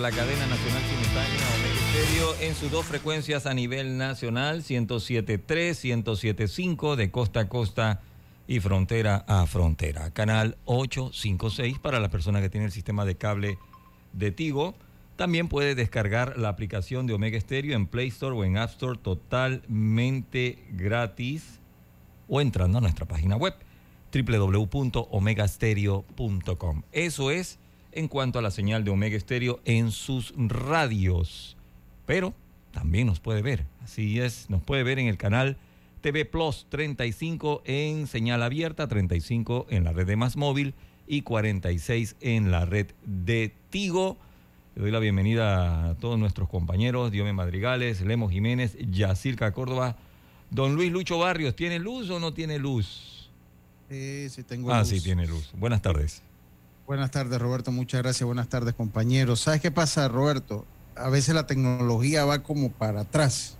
La cadena nacional simultánea Omega Estéreo en sus dos frecuencias a nivel nacional, 107.3, 107.5 de costa a costa y frontera a frontera. Canal 856 para la persona que tiene el sistema de cable de Tigo. También puede descargar la aplicación de Omega Estéreo en Play Store o en App Store totalmente gratis o entrando a nuestra página web www.omegastereo.com. Eso es en cuanto a la señal de Omega Estéreo en sus radios. Pero también nos puede ver, así es, nos puede ver en el canal TV Plus 35 en señal abierta, 35 en la red de Más Móvil y 46 en la red de Tigo. Le doy la bienvenida a todos nuestros compañeros, Diome Madrigales, Lemos Jiménez, Yacirca Córdoba. Don Luis Lucho Barrios, ¿tiene luz o no tiene luz? Sí, sí tengo ah, luz. sí, tiene luz. Buenas tardes. Buenas tardes, Roberto. Muchas gracias. Buenas tardes, compañeros. ¿Sabes qué pasa, Roberto? A veces la tecnología va como para atrás.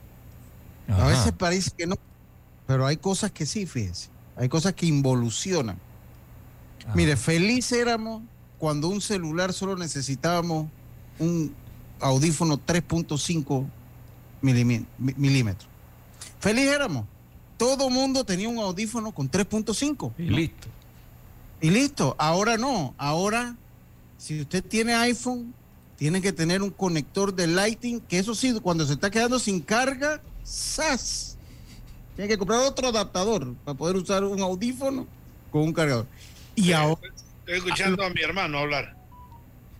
Ajá. A veces parece que no, pero hay cosas que sí, fíjese. Hay cosas que involucionan. Mire, feliz éramos cuando un celular solo necesitábamos un audífono 3.5 milimi- mi- milímetros. Feliz éramos. Todo mundo tenía un audífono con 3.5. Y listo. Y listo, ahora no, ahora si usted tiene iPhone, tiene que tener un conector de Lightning, que eso sí, cuando se está quedando sin carga, ¡zas! Tiene que comprar otro adaptador para poder usar un audífono con un cargador. Y ahora, Estoy escuchando a mi hermano hablar.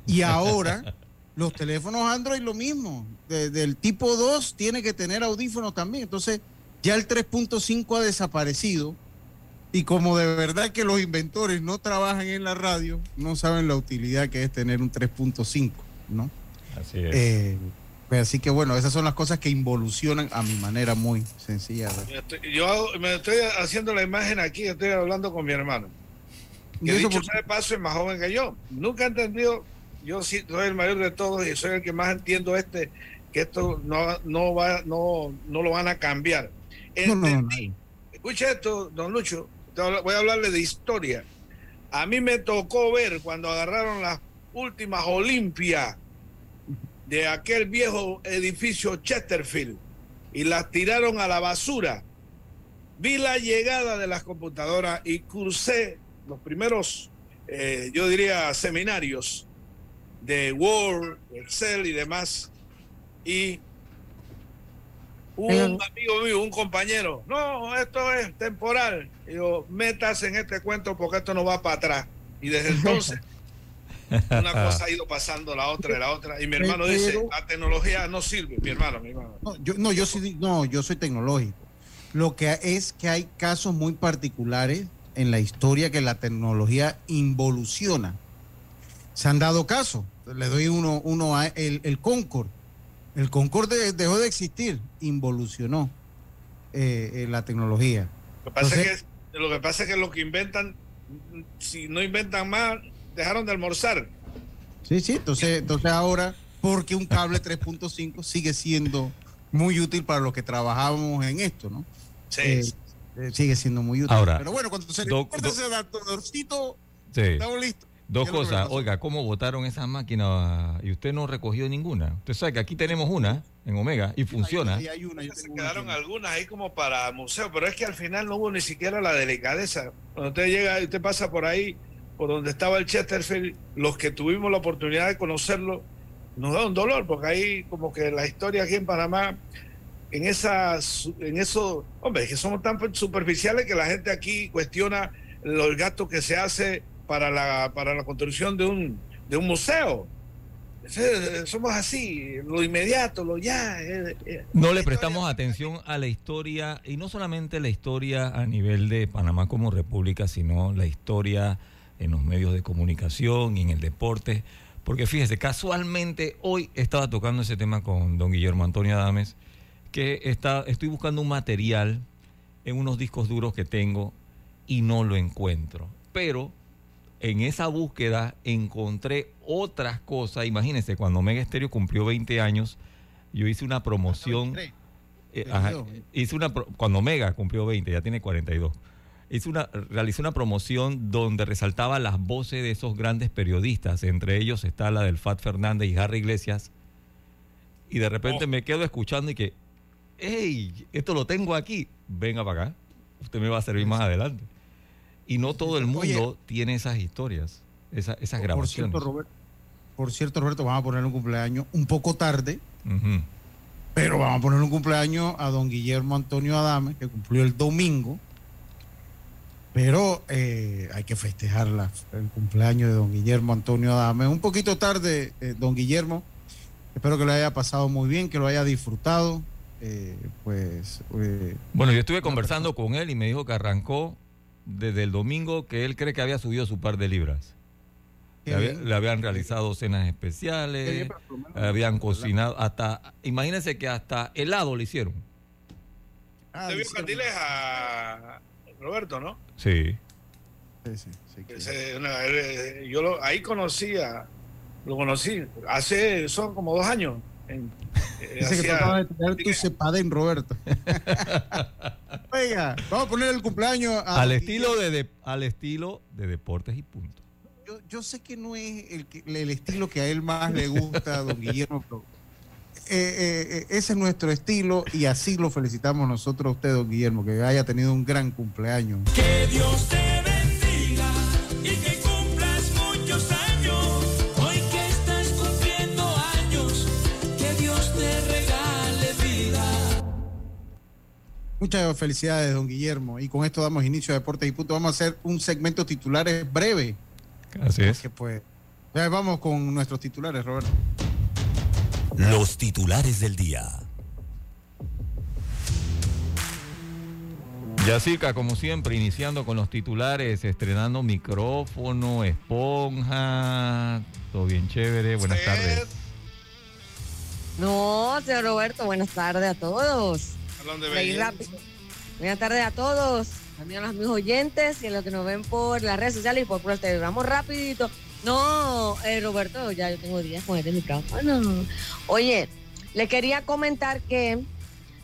y ahora los teléfonos Android lo mismo, de- del tipo 2 tiene que tener audífonos también. Entonces, ya el 3.5 ha desaparecido. Y como de verdad que los inventores no trabajan en la radio, no saben la utilidad que es tener un 3.5, ¿no? Así es. Eh, pues así que bueno, esas son las cosas que involucionan a mi manera muy sencilla. Yo estoy- Yo hago- me estoy haciendo la imagen aquí, estoy hablando con mi hermano. Y Que dicho por- sea de paso es más joven que yo. Nunca he entendido, yo sí soy el mayor de todos y soy el que más entiendo este, que esto no, no, va, no, no lo van a cambiar. no, no, no. Escucha esto, don Lucho, voy a hablarle de historia. A mí me tocó ver cuando agarraron las últimas Olimpias de aquel viejo edificio Chesterfield y las tiraron a la basura. Vi la llegada de las computadoras y cursé los primeros, eh, yo diría, seminarios de Word, Excel y demás. Y un amigo mío, un compañero, no, esto es temporal. Y yo, metas en este cuento porque esto no va para atrás. Y desde entonces, una cosa ha ido pasando la otra y la otra. Y mi hermano dice, la tecnología no sirve, mi hermano, mi hermano. No, yo, no, yo sí, no, yo soy tecnológico. Lo que es que hay casos muy particulares en la historia que la tecnología involuciona. Se han dado casos. Le doy uno, uno a el, el Concord. El Concord de- dejó de existir, involucionó eh, eh, la tecnología. Lo que, pasa es que, lo que pasa es que lo que inventan, si no inventan más, dejaron de almorzar. Sí, sí, entonces, entonces ahora, porque un cable 3.5 sigue siendo muy útil para los que trabajamos en esto, ¿no? Sí. Eh, eh, sigue siendo muy útil. Ahora, Pero bueno, cuando se le do- corta do- ese adaptadorcito, Sí. estamos listos. Dos ¿Qué es lo que cosas. Oiga, ¿cómo votaron esas máquinas y usted no recogió ninguna? Usted sabe que aquí tenemos una en Omega y funciona. Ahí hay una, Se una quedaron algunas ahí como para museo, pero es que al final no hubo ni siquiera la delicadeza. Cuando usted llega, usted pasa por ahí, por donde estaba el Chesterfield, los que tuvimos la oportunidad de conocerlo, nos da un dolor, porque ahí como que la historia aquí en Panamá, en esa, su- en eso, hombre, es que somos tan superficiales que la gente aquí cuestiona los gastos que se hace para la, para la construcción de un, de un museo. Somos así, lo inmediato, lo ya. No le prestamos atención a la historia, y no solamente la historia a nivel de Panamá como república, sino la historia en los medios de comunicación y en el deporte. Porque fíjese, casualmente hoy estaba tocando ese tema con don Guillermo Antonio Adames, que está, estoy buscando un material en unos discos duros que tengo y no lo encuentro. Pero en esa búsqueda encontré otras cosas. Imagínense, cuando Mega Estéreo cumplió 20 años, yo hice una promoción. eh, ajá, 22. hice una cuando Mega cumplió 20, ya tiene 42. Hice una, realicé una promoción donde resaltaba las voces de esos grandes periodistas. Entre ellos está la del Fat Fernández y Harry Iglesias. Y de repente Oh. me quedo escuchando y que, hey, esto lo tengo aquí. Venga para acá. Usted me va a servir más adelante. Y no todo el Oye. mundo tiene esas historias, esa- esas Por grabaciones. cierto, Roberto, por cierto, Roberto, vamos a poner un cumpleaños un poco tarde, pero vamos a poner un cumpleaños a don Guillermo Antonio Adame, que cumplió el domingo. Pero eh, hay que festejar la- el cumpleaños de don Guillermo Antonio Adame. Un poquito tarde, eh, don Guillermo. Espero que lo haya pasado muy bien, que lo haya disfrutado. Eh, pues eh, Bueno, yo estuve conversando con él y me dijo que arrancó desde el domingo que él cree que había subido su par de libras. Le, había- bien. le habían realizado cenas especiales, habían cocinado, hasta, imagínense que hasta helado le hicieron. Ah, Usted vio Candileja, Roberto, ¿no? Sí. Sí, sí, sí, que- Ese, una- eh, yo lo, ahí conocía, lo conocí hace, son como dos años. En, eh, Dice que hacía- trataba de tener tu cepadén, Roberto. Oiga, vamos a poner el cumpleaños a al estilo de, de- al estilo de deportes y punto. yo, yo sé que no es el, que- el estilo que a él más le gusta, don Guillermo, pero eh, eh, ese es nuestro estilo y así lo felicitamos nosotros a usted, don Guillermo, que haya tenido un gran cumpleaños. Que Dios te Muchas felicidades, don Guillermo. Y con esto damos inicio a Deportes y Punto. Vamos a hacer un segmento titulares breve. Así es. Que pues, ya vamos con nuestros titulares, Roberto. Los titulares del día. Yacica, como siempre, iniciando con los titulares, estrenando micrófono, esponja, todo bien chévere. Buenas tardes. No, señor Roberto, buenas tardes a todos. Hablando de belleza. rápido. Buenas tardes a todos, también a los mis oyentes y a los que nos ven por las redes sociales y por TV. Vamos rapidito. No, eh, Roberto, ya yo tengo días con este micrófono. Oye, le quería comentar que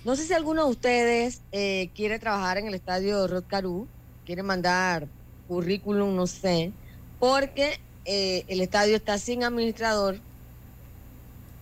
no sé si alguno de ustedes eh, quiere trabajar en el estadio Rod Caru, quiere mandar currículum, no sé, porque eh, el estadio está sin administrador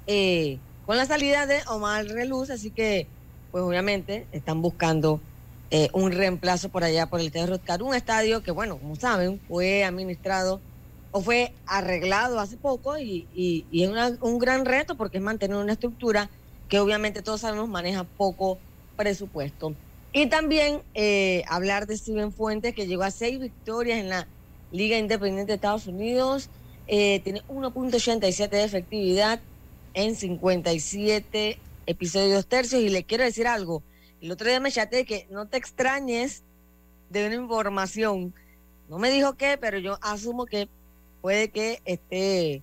eh, con la salida de Omar Reluz, así que, pues obviamente, están buscando eh, un reemplazo por allá por el Estadio Rotcar, un estadio que, bueno, como saben, fue administrado o fue arreglado hace poco y, y- es un gran reto porque es mantener una estructura que obviamente todos sabemos maneja poco presupuesto. Y también eh, hablar de Steven Fuentes, que llegó a seis victorias en la Liga Independiente de Estados Unidos, eh, tiene 1.87 de efectividad en 57 episodios tercios. Y le quiero decir algo, el otro día me chateé que no te extrañes de una información. No me dijo qué, pero yo asumo que puede que esté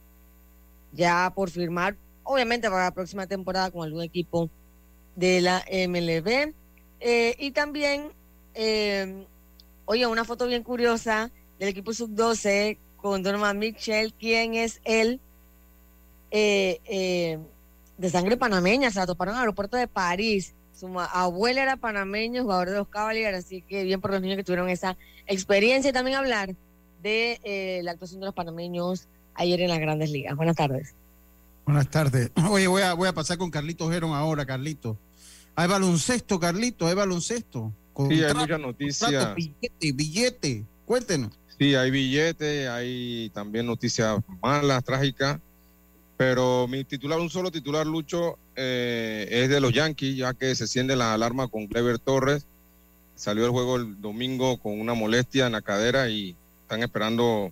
ya por firmar, obviamente para la próxima temporada con algún equipo de la MLB. Eh, y también, eh, oye, una foto bien curiosa del equipo sub-12 con Donovan Mitchell, quién es él, eh, eh, de sangre panameña, se la toparon en el aeropuerto de París. Su abuela era panameño, jugador de los Cavaliers, así que bien por los niños que tuvieron esa experiencia y también hablar de eh, la actuación de los panameños ayer en las grandes ligas. Buenas tardes. Buenas tardes. Oye, voy a, voy a pasar con Carlitos Geron ahora, Carlitos. Hay baloncesto, Carlitos, hay baloncesto. Sí, hay Contrato, muchas contrato, noticias. billete, billete. Cuéntenos. Sí, hay billetes, hay también noticias malas, trágicas. Pero mi titular, un solo titular, Lucho, eh, es de los Yankees, ya que se enciende la alarma con Clever Torres. Salió del juego el domingo con una molestia en la cadera y están esperando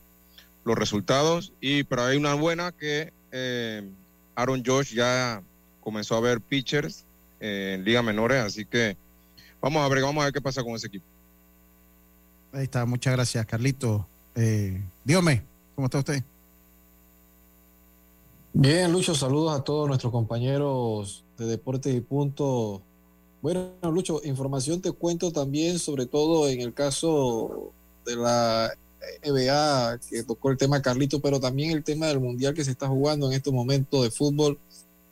los resultados. Y pero hay una buena que eh, Aaron Josh ya comenzó a ver pitchers eh, en ligas menores, así que vamos a ver, vamos a ver qué pasa con ese equipo. Ahí está, muchas gracias, Carlitos. Eh, dígame, ¿cómo está usted? Bien, Lucho, saludos a todos nuestros compañeros de Deportes y Punto. Bueno, Lucho, información te cuento también, sobre todo en el caso de la NBA, que tocó el tema Carlito, pero también el tema del Mundial que se está jugando en estos momentos de fútbol,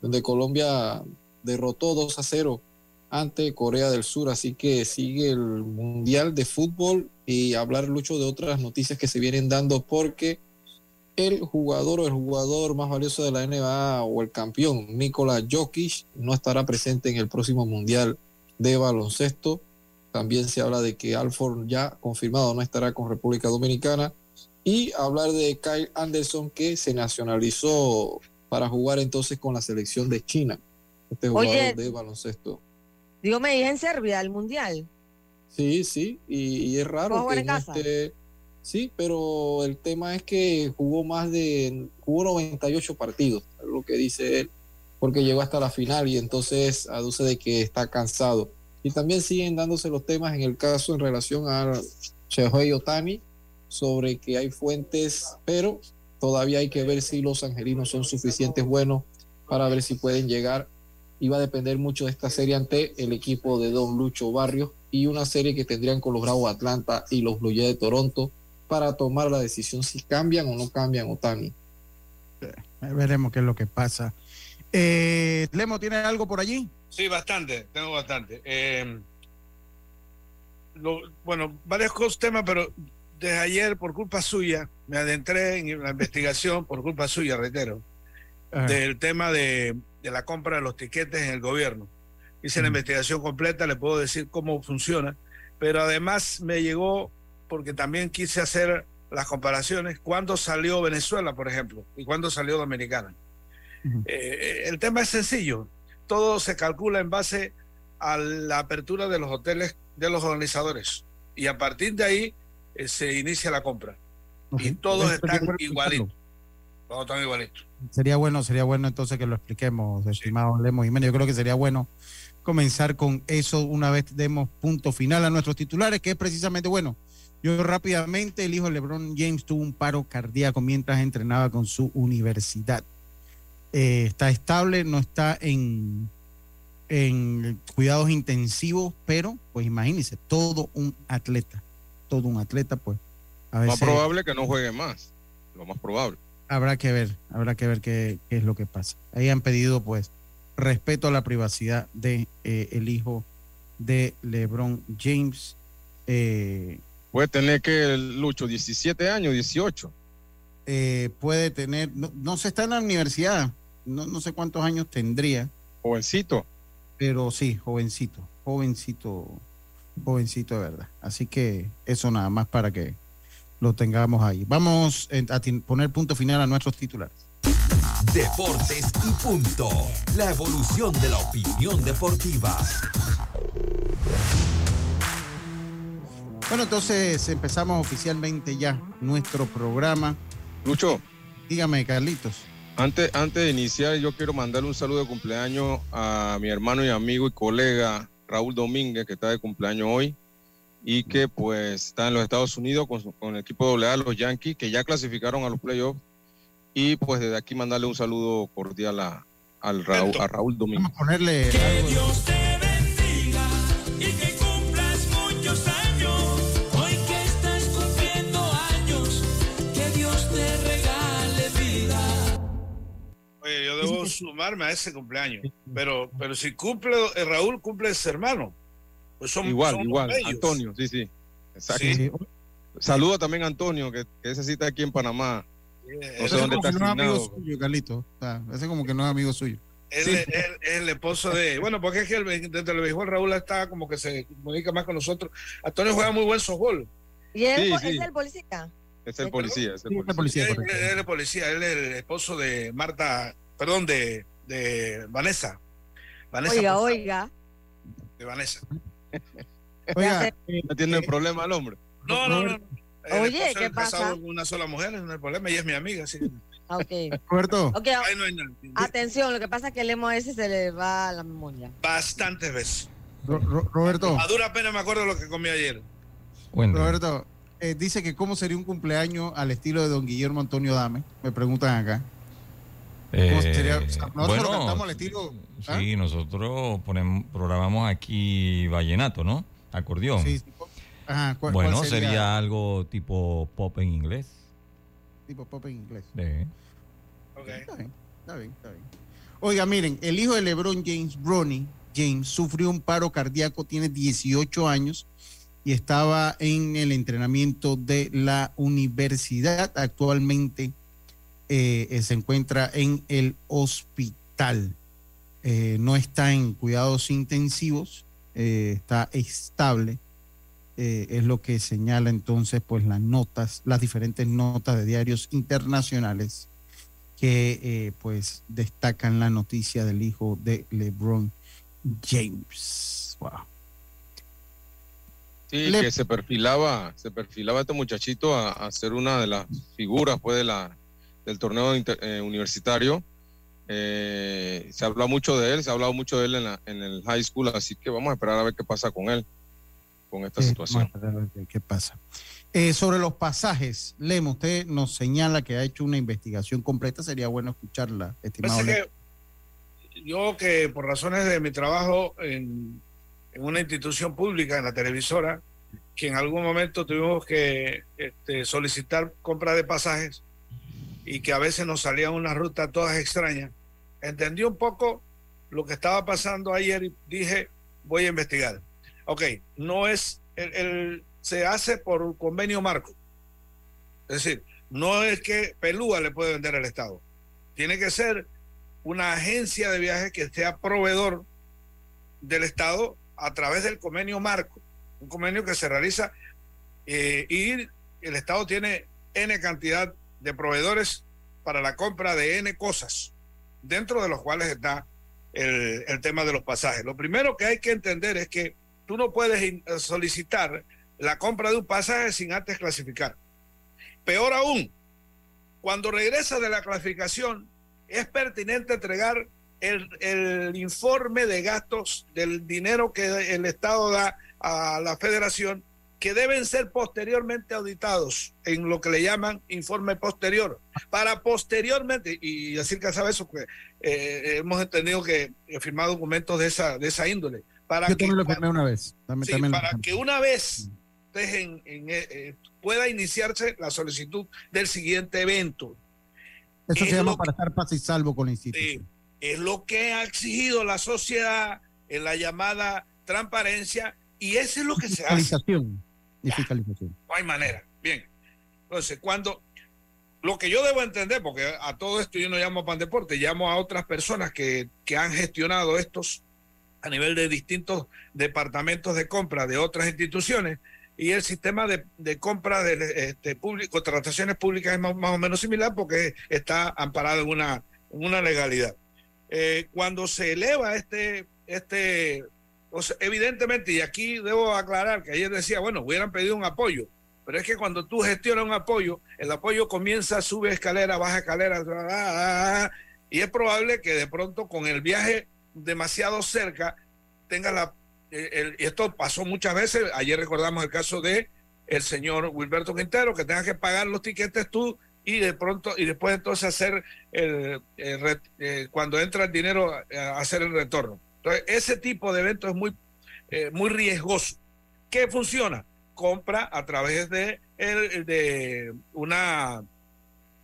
donde Colombia derrotó 2 a 0 ante Corea del Sur, así que sigue el Mundial de Fútbol y hablar, Lucho, de otras noticias que se vienen dando porque el jugador o el jugador más valioso de la NBA o el campeón, Nikola Jokic, no estará presente en el próximo Mundial de Baloncesto. También se habla de que Alford ya confirmado no estará con República Dominicana. Y hablar de Kyle Anderson que se nacionalizó para jugar entonces con la selección de China. Este jugador Oye. de baloncesto. Digo, me dije en Serbia, el mundial. Sí, sí, y, y es ¿Va a raro que en casa? esté- Sí, pero el tema es que jugó más de, jugó 98 partidos, lo que dice él, porque llegó hasta la final y entonces aduce de que está cansado. Y también siguen dándose los temas en el caso en relación a Shohei Otani, sobre que hay fuentes, pero todavía hay que ver si los angelinos son suficientes buenos para ver si pueden llegar y va a depender mucho de esta serie ante el equipo de Don Lucho Barrios y una serie que tendrían con los Bravos Atlanta y los Blue Jays de Toronto para tomar la decisión si cambian o no cambian Otani. Veremos qué es lo que pasa. Eh, Lemo, ¿tiene algo por allí? Sí, bastante, tengo bastante. Eh, lo- bueno, varios temas, pero desde ayer, por culpa suya, me adentré en la investigación, por culpa suya, reitero, Ajá. del tema de, de la compra de los tiquetes en el gobierno. Hice la Ujú. investigación completa, le puedo decir cómo funciona, pero además me llegó porque también quise hacer las comparaciones, cuándo salió Venezuela, por ejemplo, y cuándo salió Dominicana. Ujú. Eh, el tema es sencillo, todo se calcula en base a la apertura de los hoteles de los organizadores y a partir de ahí eh, se inicia la compra y todos están igualitos. Todos están igualitos. Sería bueno, sería bueno entonces que lo expliquemos, estimado Lemo Jiménez. Yo creo que sería bueno comenzar con eso una vez demos punto final a nuestros titulares, que es precisamente bueno. Yo rápidamente, el hijo de LeBron James tuvo un paro cardíaco mientras entrenaba con su universidad. Eh, está estable, no está en, en cuidados intensivos, pero pues imagínense, todo un atleta, todo un atleta, pues a Más probable que no juegue más, lo más probable. habrá que ver, habrá que ver qué, qué es lo que pasa. Ahí han pedido pues respeto a la privacidad de eh, el hijo de LeBron James. Eh, Puede tener que, Lucho, 17 años, 18. eh, puede tener, no, no se está en la universidad, no, no sé cuántos años tendría, Jovencito. pero sí, jovencito, jovencito, jovencito de verdad. Así que eso nada más para que lo tengamos ahí. Vamos eh, a poner punto final a nuestros titulares. Deportes y punto. La evolución de la opinión deportiva. Bueno, entonces empezamos oficialmente ya nuestro programa. Lucho, Dígame, Carlitos. antes, antes de iniciar, yo quiero mandarle un saludo de cumpleaños a mi hermano y amigo y colega Raúl Domínguez, que está de cumpleaños hoy y que pues está en los Estados Unidos con, su- con el equipo AA, los Yankees, que ya clasificaron a los playoffs. Y pues desde aquí mandarle un saludo cordial a, al Raúl, a Raúl Domínguez. Vamos a ponerle algo de- sumarme a ese cumpleaños. Pero, pero si cumple eh, Raúl, cumple ese hermano. Pues son, igual, son igual. bellos. Antonio, sí, sí. Exacto. Sí. Saluda también a Antonio, que, que ese sí está aquí en Panamá. No Ese sé dónde como está que no es amigo suyo, Carlito. O sea, ese como que no es amigo suyo. Sí. es- el esposo de. Bueno, porque es que el, desde el béisbol Raúl está como que se comunica más con nosotros. Antonio juega muy buen softball. ¿Y él Sí, es sí. el policía? Es el policía, es el Sí, es el policía. policía, Él, correcto. él es policía, él es el esposo de Marta, perdón, de, de Vanessa. Vanessa Oiga, oiga. De Vanessa. Oiga, No tiene problema el hombre. No, no, no. El Oye, esposo ¿qué pasa? con una sola mujer, no hay problema, ella es mi amiga, así. que- Ah, Ok. Roberto, Ok, Ahí no hay nada. atención, lo que pasa es que el emo ese se le va la memoria. Bastantes veces. Ro- Ro- Roberto, A dura pena me acuerdo lo que comí ayer. Cuéntame. Roberto, eh, dice que cómo sería un cumpleaños al estilo de don Guillermo Antonio Dame. Me preguntan acá. ¿Cómo sería? O sea, nosotros lo cantamos al estilo. ¿ah? Sí, nosotros ponemos, programamos aquí vallenato, ¿no? Acordeón. Sí, sí. Ajá, ¿cuál- bueno, cuál sería? algo tipo pop en inglés. Tipo pop en inglés. Sí. Está bien, está bien, está bien. Oiga, miren, el hijo de LeBron James, Bronny James, sufrió un paro cardíaco, tiene 18 años y estaba en el entrenamiento de la universidad. Actualmente eh, eh, se encuentra en el hospital. Eh, no está en cuidados intensivos, eh, está estable. Es lo que señala entonces pues las notas, las diferentes notas de diarios internacionales que pues destacan la noticia del hijo de LeBron James. Wow. Sí, Le- que se perfilaba, se perfilaba este muchachito a, a ser una de las figuras pues, de la, del torneo inter- eh, universitario. Eh, se habla mucho de él, se ha hablado mucho de él en, la- en el high school, así que vamos a esperar a ver qué pasa con él, con esta Eh, situación. vamos a ver qué- ¿Qué pasa? Eh, sobre los pasajes, Lemo, usted nos señala que ha hecho una investigación completa. Sería bueno escucharla, estimado. Que yo que por razones de mi trabajo en, en una institución pública, en la televisora, que en algún momento tuvimos que este, solicitar compra de pasajes y que a veces nos salían unas rutas todas extrañas, entendí un poco lo que estaba pasando ayer y dije, voy a investigar. Ok, no es, el, se hace por convenio marco. Es decir, no es que Pelúa le puede vender al Estado. Tiene que ser una agencia de viajes que sea proveedor del Estado a través del convenio marco, un convenio que se realiza eh, y el Estado tiene N cantidad de proveedores para la compra de N cosas, dentro de los cuales está el, el tema de los pasajes. Lo primero que hay que entender es que tú no puedes in- solicitar la compra de un pasaje sin antes clasificar. Peor aún, cuando regresa de la clasificación, es pertinente entregar el, el informe de gastos del dinero que el Estado da a la federación, que deben ser posteriormente auditados en lo que le llaman informe posterior, para posteriormente, y decir que sabe eso, que eh, hemos entendido que he firmado documentos de esa, de esa índole, para Yo que también lo firmé una vez. Dame- Sí, también lo para que una vez en, eh, eh, pueda iniciarse la solicitud del siguiente evento. Eso es se llama para estar paz y salvo con la institución. Es lo que ha exigido la sociedad en la llamada transparencia y eso es lo que se hace. Y fiscalización. No hay manera. Bien. Entonces, cuando lo que yo debo entender, porque a todo esto yo no llamo a Pan Deporte, llamo a otras personas que, que han gestionado estos a nivel de distintos departamentos de compra de otras instituciones y el sistema de, de compra de este, público, contrataciones públicas es más, más o menos similar porque está amparado en una, en una legalidad. Eh, cuando se eleva este, este sea, evidentemente, y aquí debo aclarar que ayer decía, bueno, hubieran pedido un apoyo, pero es que cuando tú gestionas un apoyo, el apoyo comienza, sube escalera, baja escalera, y es probable que de pronto con el viaje demasiado cerca tenga la... eh, el- esto pasó muchas veces, ayer recordamos el caso de el señor Wilberto Quintero, que tenga que pagar los tiquetes tú y de pronto, y después entonces hacer el, eh, cuando entra el dinero, eh, hacer el retorno. Entonces, ese tipo de eventos es muy, eh, muy riesgoso. ¿Qué funciona? Compra a través de, de una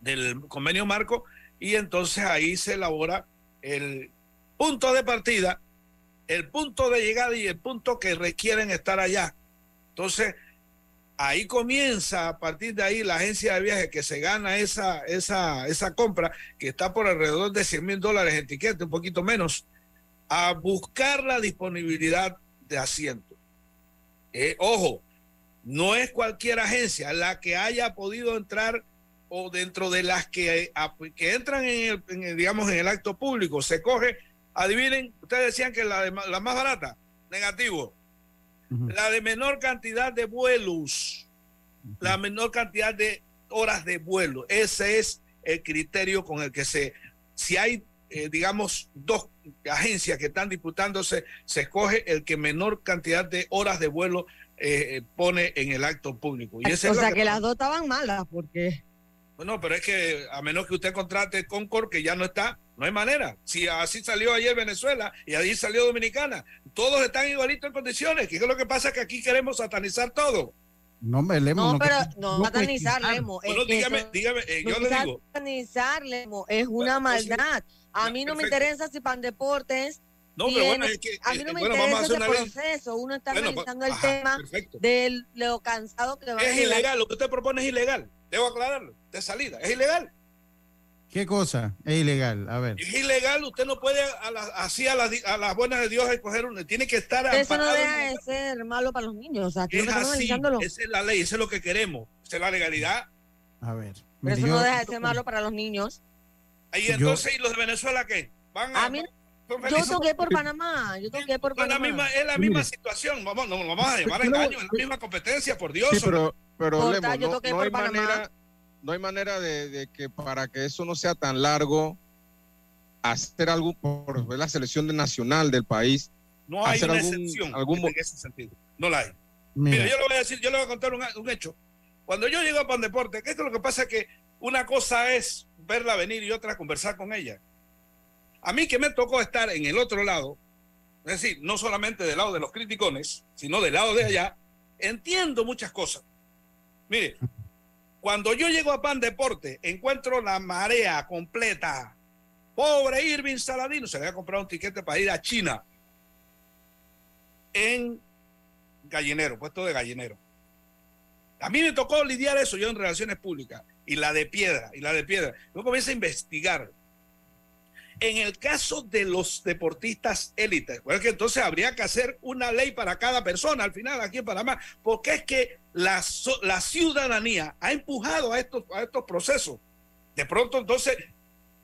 del convenio marco y entonces ahí se elabora el punto de partida, el punto de llegada y el punto que requieren estar allá. Entonces, ahí comienza a partir de ahí la agencia de viaje que se gana esa, esa, esa compra, que está por alrededor de 100 mil dólares en tiquete, un poquito menos, a buscar la disponibilidad de asiento. Eh, ojo, no es cualquier agencia la que haya podido entrar o dentro de las que, a- que entran en el, en el, digamos, en el acto público. Se coge, adivinen, ustedes decían que la, de ma- la más barata, negativo. La de menor cantidad de vuelos, la menor cantidad de horas de vuelo. Ese es el criterio con el que se, si hay, eh, digamos, dos agencias que están disputándose, se escoge el que menor cantidad de horas de vuelo eh, pone en el acto público. Y ese O sea que- que las dos estaban malas, porque no, pero es que a menos que usted contrate Concord, que ya no está, no hay manera. Si así salió ayer Venezuela y ahí salió Dominicana, todos están igualitos en condiciones. ¿Qué es lo que pasa? Que aquí queremos satanizar todo. No, me Lemo, no, pero no no satanizar. Lemo. Bueno, dígame, dígame, eh, yo no le digo, satanizar, Lemo, es una Bueno, maldad. A mí no me interesa si Pan Deportes no, pero bueno, es que, a mí eh, no me bueno, interesa ese proceso. Uno está Bueno, analizando pa- el ajá, tema perfecto. de lo cansado que va a Es ilegal, lo que usted propone es ilegal. Debo aclararlo, de salida. Es ilegal. ¿Qué cosa? Es ilegal. A ver. Es ilegal, usted no puede a la- así a las, di- a las buenas de Dios escoger uno. Tiene que estar Eso no deja de ser malo para los niños. O sea, aquí Es así, esa es la ley, eso es lo que queremos. Esa es la legalidad. A ver. Pero eso yo- no deja de ser malo para los niños. Yo- entonces, ¿y los de Venezuela qué? Van a, A mí, yo toqué por Panamá. Yo toqué por la Panamá. misma, es la misma situación. Vamos, no, no vamos a llevar a Pero- engaño, es la misma competencia, por Dios. Sí, pero, pero Corta, Lemo, yo no, toqué no por hay Panamá. manera, no hay manera de, de que para que eso no sea tan largo, hacer algo por la selección de nacional del país. no hay hacer una algún- excepción algún en ese sentido. No la hay. Mira, Mira, yo le voy a decir, yo le voy a contar un, un hecho. Cuando yo llego a Pan Deporte, ¿qué es lo que pasa? Que una cosa es verla venir y otra conversar con ella. A mí que me tocó estar en el otro lado, es decir, no solamente del lado de los criticones, sino del lado de allá, entiendo muchas cosas. Mire, cuando yo llego a Pan Deporte, encuentro la marea completa. Pobre Irving Saladino, se le había comprado un tiquete para ir a China en gallinero, puesto de gallinero. A mí me tocó lidiar eso yo en relaciones públicas y la de piedra, y la de piedra. Yo comienzo a investigar. En el caso de los deportistas élites, bueno, que entonces habría que hacer una ley para cada persona al final aquí en Panamá, porque es que la, la ciudadanía ha empujado a estos, a estos procesos. De pronto, entonces,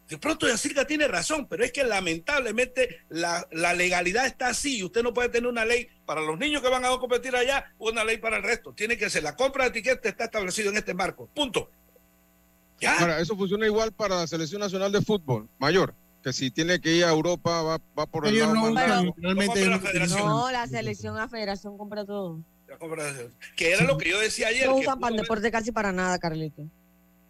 de pronto Yacirca tiene razón, pero es que lamentablemente la, la legalidad está así y usted no puede tener una ley para los niños que van a competir allá o una ley para el resto. Tiene que ser la compra de etiqueta está establecido en este marco. Punto. Ya. Ahora, eso funciona igual para la selección nacional de fútbol mayor, que si tiene que ir a Europa va, va por el ellos lado no la no federación. utilizan- No, la selección, la federación compra todo. La Que era lo que yo decía ayer. No usan Pan haber- Deporte casi para nada, Carlito.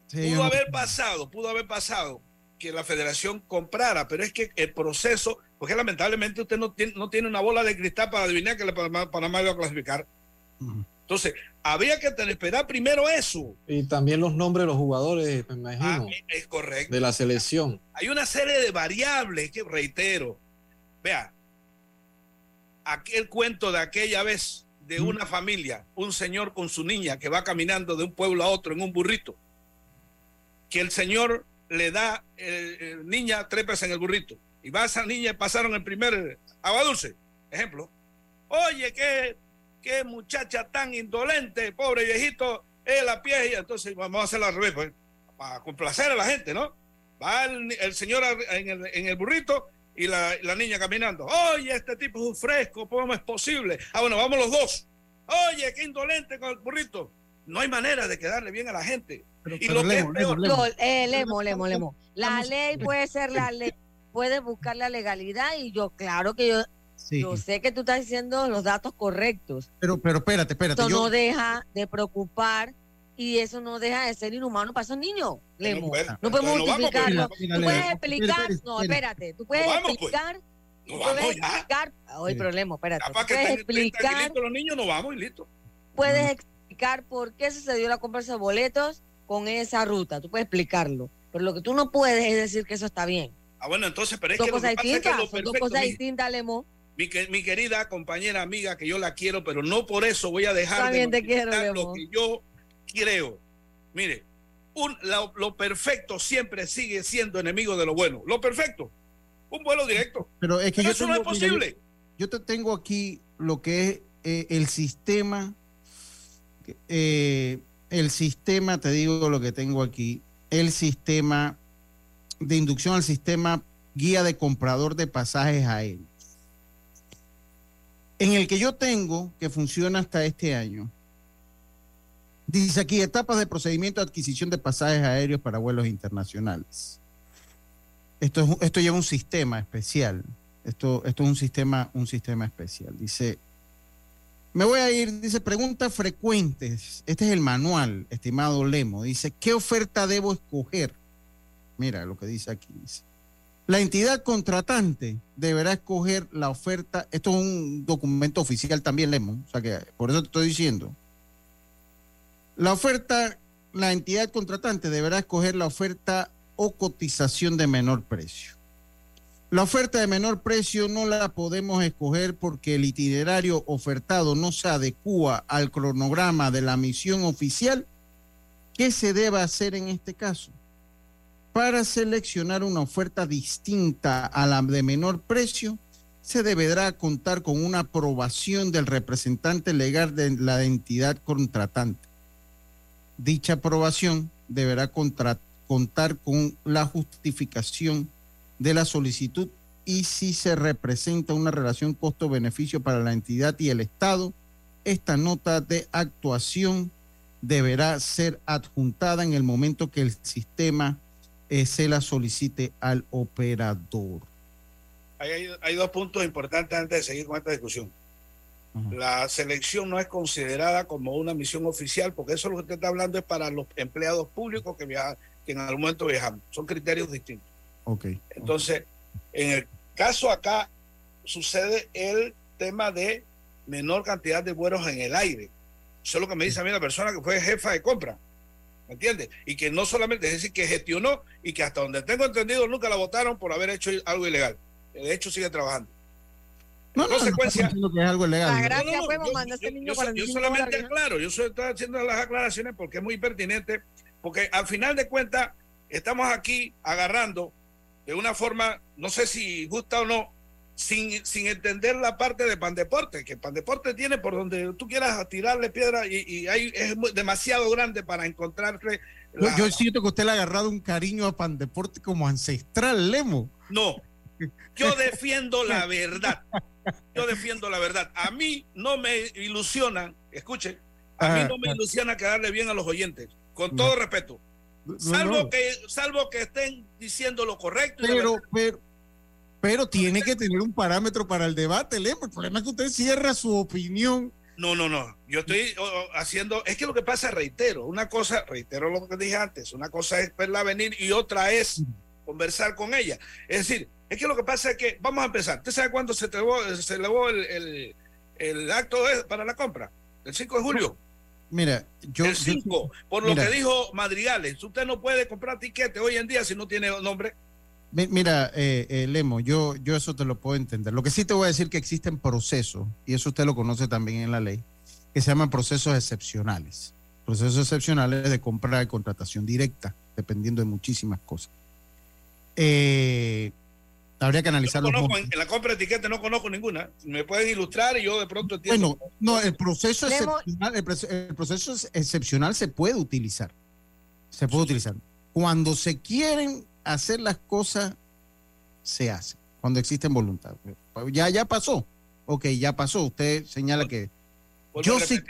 Sí, pudo haber pasado, pudo haber pasado que la federación comprara, pero es que el proceso, porque lamentablemente usted no tiene, no tiene una bola de cristal para adivinar que la Panamá, Panamá iba a clasificar. Entonces, había que esperar primero eso. Y también los nombres de los jugadores, me Ah, imagino, es correcto. de la selección. Hay una serie de variables que reitero. Vea, aquel cuento de aquella vez de una familia, un señor con su niña que va caminando de un pueblo a otro en un burrito, que el señor le da, eh, niña, trépese en el burrito, y va esa niña y pasaron el primer agua dulce, ejemplo. Oye, qué, qué muchacha tan indolente, pobre viejito, es la pie, y entonces vamos a hacerlo al revés, pues, para complacer a la gente, ¿no? Va el, el señor en el, en el burrito y la, la niña caminando. Oye, este tipo es un fresco, ¿cómo es posible? Ah, bueno, vamos los dos. Oye, qué indolente con el burrito. No hay manera de quedarle bien a la gente. Pero- y pero lo que es Lemo, peor, Lemo, eh, Lemo, Lemo, Lemo. La ley puede ser la ley, puede buscar la legalidad y yo, claro que yo, Sí, yo sé que tú estás diciendo los datos correctos. pero, pero espérate, espérate. Eso yo- no deja de preocupar y eso no deja de ser inhumano para esos niños, Lemo. puede. No podemos no vamos, pues. justificarlo. Mira, Tú puedes explicar, no, espérate. espérate, tú puedes vamos, pues. explicar, no tú vamos puedes ya. explicar, oye, Sí. pero Lemo, espérate, tú puedes explicar, los niños, no vamos y listo. puedes explicar por qué sucedió la compra de boletos con esa ruta, tú puedes explicarlo, pero lo que tú no puedes es decir que eso está bien. Ah, bueno, entonces, pero es Son que lo cosas que pasa es que lo son dos perfecto, cosas mi- distintas, Lemo. Mi, que- mi querida compañera amiga, que yo la quiero, pero no por eso voy a dejar También de te quiero, lo que yo creo. Mire, un- lo, lo perfecto siempre sigue siendo enemigo de lo bueno. Lo perfecto, un vuelo directo. Pero es que Pero yo eso no es tengo- mira, yo- posible. yo te tengo aquí lo que es eh, el sistema, eh, el sistema, te digo lo que tengo aquí, el sistema de inducción al sistema guía de comprador de pasajes aéreos. En el que yo tengo, que funciona hasta este año, dice aquí etapas de procedimiento de adquisición de pasajes aéreos para vuelos internacionales. Esto, es, esto lleva un sistema especial. Esto, esto es un sistema, un sistema especial. Dice, me voy a ir, dice, preguntas frecuentes. Este es el manual, estimado Lemo. Dice, ¿qué oferta debo escoger? Mira lo que dice aquí. Dice, la entidad contratante deberá escoger la oferta. Esto es un documento oficial también, Lemo. O sea que por eso te estoy diciendo. La oferta, la entidad contratante deberá escoger la oferta o cotización de menor precio. La oferta de menor precio no la podemos escoger porque el itinerario ofertado no se adecua al cronograma de la misión oficial. ¿Qué se debe hacer en este caso? Para seleccionar una oferta distinta a la de menor precio, se deberá contar con una aprobación del representante legal de la entidad contratante. Dicha aprobación deberá contar con la justificación de la solicitud y si se representa una relación costo-beneficio para la entidad y el Estado, esta nota de actuación deberá ser adjuntada en el momento que el sistema eh, se la solicite al operador. Hay, dos puntos importantes antes de seguir con esta discusión. La selección no es considerada como una misión oficial, porque eso lo que usted está hablando es para los empleados públicos que viajan, que en algún momento viajamos. Son criterios distintos. Ok. Entonces, en el caso acá sucede el tema de menor cantidad de vuelos en el aire. Eso es lo que me dice a mí la persona que fue jefa de compra. ¿Me entiendes? Y que no solamente, es decir, que gestionó y que hasta donde tengo entendido nunca la votaron por haber hecho algo ilegal. De hecho, sigue trabajando. No, no, no consecuencia, estamos diciendo que es algo ilegal. La ¿no? gracia no, no, fue yo- mandar a ese yo- niño yo, so- yo 45 solamente aclaro, yo solo estoy haciendo las aclaraciones porque es muy pertinente, porque al final de cuentas estamos aquí agarrando de una forma, no sé si gusta o no, sin, sin entender la parte de Pandeporte, que Pandeporte tiene por donde tú quieras tirarle piedra y, y hay, es muy- demasiado grande para encontrarle. Yo, la- yo siento que usted le ha agarrado un cariño a Pandeporte como ancestral, Lemo. No, yo defiendo la verdad. Yo defiendo la verdad. A mí no me ilusiona, escuchen, a mí Ah, no me ah. ilusiona quedarle bien a los oyentes, con No. todo respeto. Salvo no. que salvo que estén diciendo lo correcto. Pero, pero, pero tiene que tener un parámetro para el debate, Lemo. El problema es que usted cierra su opinión. No, no, no. Yo estoy haciendo. Es que lo que pasa, reitero, una cosa, reitero lo que dije antes, una cosa es verla venir y otra es conversar con ella. Es decir, es que lo que pasa es que, vamos a empezar. ¿Usted sabe cuándo se elevó, se elevó el, el- el acto para la compra? El 5 de julio. Mira, yo. el yo- 5, por lo que dijo Madrigales. Usted no puede comprar tiquete hoy en día si no tiene nombre. Mi- Mira, eh, eh, Lemo, yo, yo eso te lo puedo entender. Lo que sí te voy a decir que existen procesos, y eso usted lo conoce también en la ley, que se llaman procesos excepcionales. Procesos excepcionales de compra y contratación directa, dependiendo de muchísimas cosas. Eh, habría que analizar No los conozco, en, la compra de tiquete no conozco ninguna. Me pueden ilustrar y yo de pronto entiendo. Bueno, no, el proceso Lemo- excepcional, el, proce- el proceso es- excepcional se puede utilizar. Se puede utilizar. Cuando se quieren hacer las cosas, se hace. Cuando existen voluntad. Ya, ya pasó. Ok, ya pasó. Usted señala que. Yo sí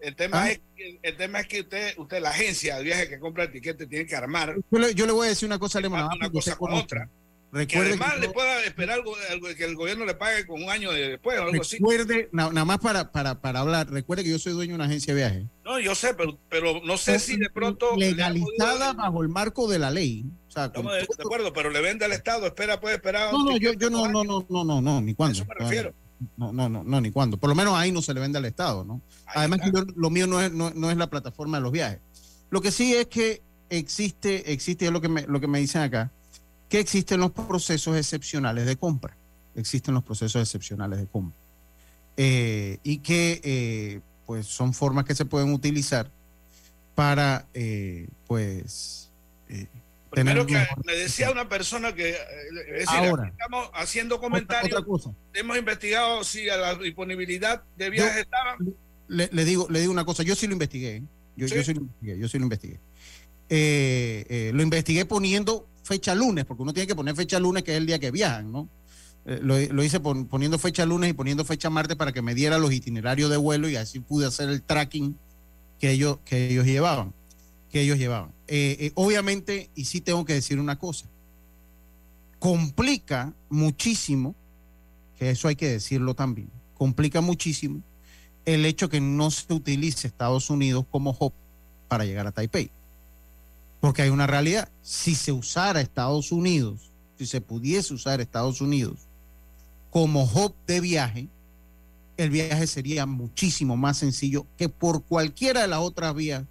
El tema, ¿Ah? es, que- el tema es que usted, usted, la agencia de viaje que compra el tiquete, tiene que armar Yo le, yo le voy a decir una cosa, Lemo, nada más una cosa con conozca. Otra. Que Recuerde además que le pueda esperar algo, algo que el gobierno le pague con un año de después o algo así. recuerde, na- nada más para, para, para hablar, recuerde que yo soy dueño de una agencia de viaje. No, yo sé, pero, pero no sé si de pronto. le legalizada bajo el marco de la ley. O sea, de, de acuerdo, pero le vende al Estado, espera, puede esperar. No, no, yo, yo no, no, no, no, no, no, ni cuándo. A eso me refiero. No, no, no, no, ni cuándo. Por lo menos ahí no se le vende al Estado, ¿no? Ahí Además, que yo- lo mío no es, no, no es la plataforma de los viajes. Lo que sí es que existe, existe es lo que me, lo que me dicen acá, que existen los procesos excepcionales de compra. Existen los procesos excepcionales de compra. Eh, y que eh, pues son formas que se pueden utilizar para eh, pues Primero que me decía una persona que decir, Ahora. estamos haciendo comentarios, otra cosa. hemos investigado si a la disponibilidad de viajes estaban. le, le digo, le digo una cosa, yo sí lo investigué, ¿eh? yo, yo Sí. sí lo investigué, yo sí lo investigué. Eh, eh, lo investigué poniendo fecha lunes, porque uno tiene que poner fecha lunes, que es el día que viajan, ¿no? Eh, lo, lo hice pon- poniendo fecha lunes y poniendo fecha martes para que me diera los itinerarios de vuelo y así pude hacer el tracking que ellos, que ellos llevaban, que ellos llevaban. Eh, eh, obviamente, y sí tengo que decir una cosa, complica muchísimo, que eso hay que decirlo también, complica muchísimo el hecho que no se utilice Estados Unidos como hub para llegar a Taipei. Porque hay una realidad, si se usara Estados Unidos, si se pudiese usar Estados Unidos como hub de viaje, el viaje sería muchísimo más sencillo que por cualquiera de las otras vías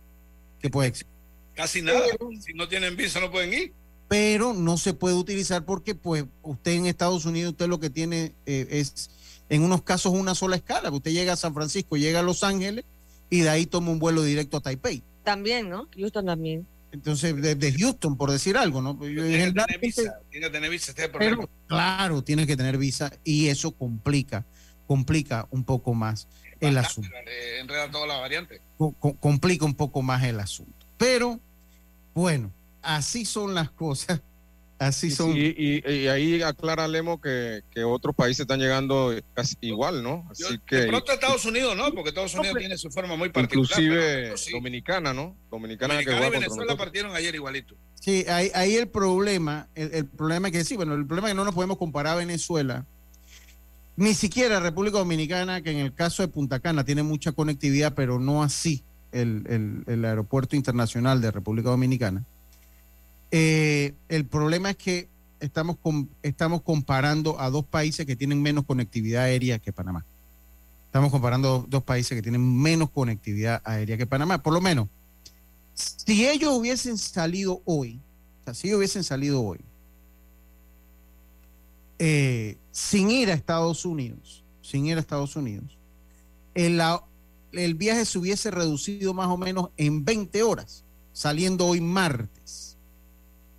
que puede existir. Casi nada. Si no tienen visa no pueden ir. Pero no se puede utilizar porque pues usted en Estados Unidos, usted lo que tiene eh, es en unos casos una sola escala. Usted llega a San Francisco, llega a Los Ángeles y de ahí toma un vuelo directo a Taipei. También, ¿no? Houston también. Entonces, de, de Houston, por decir algo, ¿no? Yo, Tiene que tener visa. Tiene que tener visa. Este pero claro, tienes que tener visa y eso complica, complica un poco más el asunto. eh, enreda toda la variante. Co- co- complica un poco más el asunto. Pero, bueno, así son las cosas. Así Y, son. y- y- y ahí aclara Lemo que, que otros países están llegando casi igual, ¿no? Yo- Así de que pronto Estados Unidos no, porque Estados Unidos tiene su forma muy particular. inclusive sí. Dominicana, ¿no? Dominicana, que Dominicana juega y Venezuela nosotros. partieron ayer igualito. Sí, ahí, ahí el problema, el, el problema es que sí, bueno, el problema es que no nos podemos comparar a Venezuela, ni siquiera República Dominicana, que en el caso de Punta Cana tiene mucha conectividad, pero no así el, el- el aeropuerto internacional de República Dominicana. Eh, el problema es que estamos, com- estamos comparando a dos países que tienen menos conectividad aérea que Panamá. Estamos comparando dos, dos países que tienen menos conectividad aérea que Panamá. Por lo menos, si ellos hubiesen salido hoy, o sea, si ellos hubiesen salido hoy, eh, sin ir a Estados Unidos, sin ir a Estados Unidos, el viaje se hubiese reducido más o menos en 20 horas, saliendo hoy martes.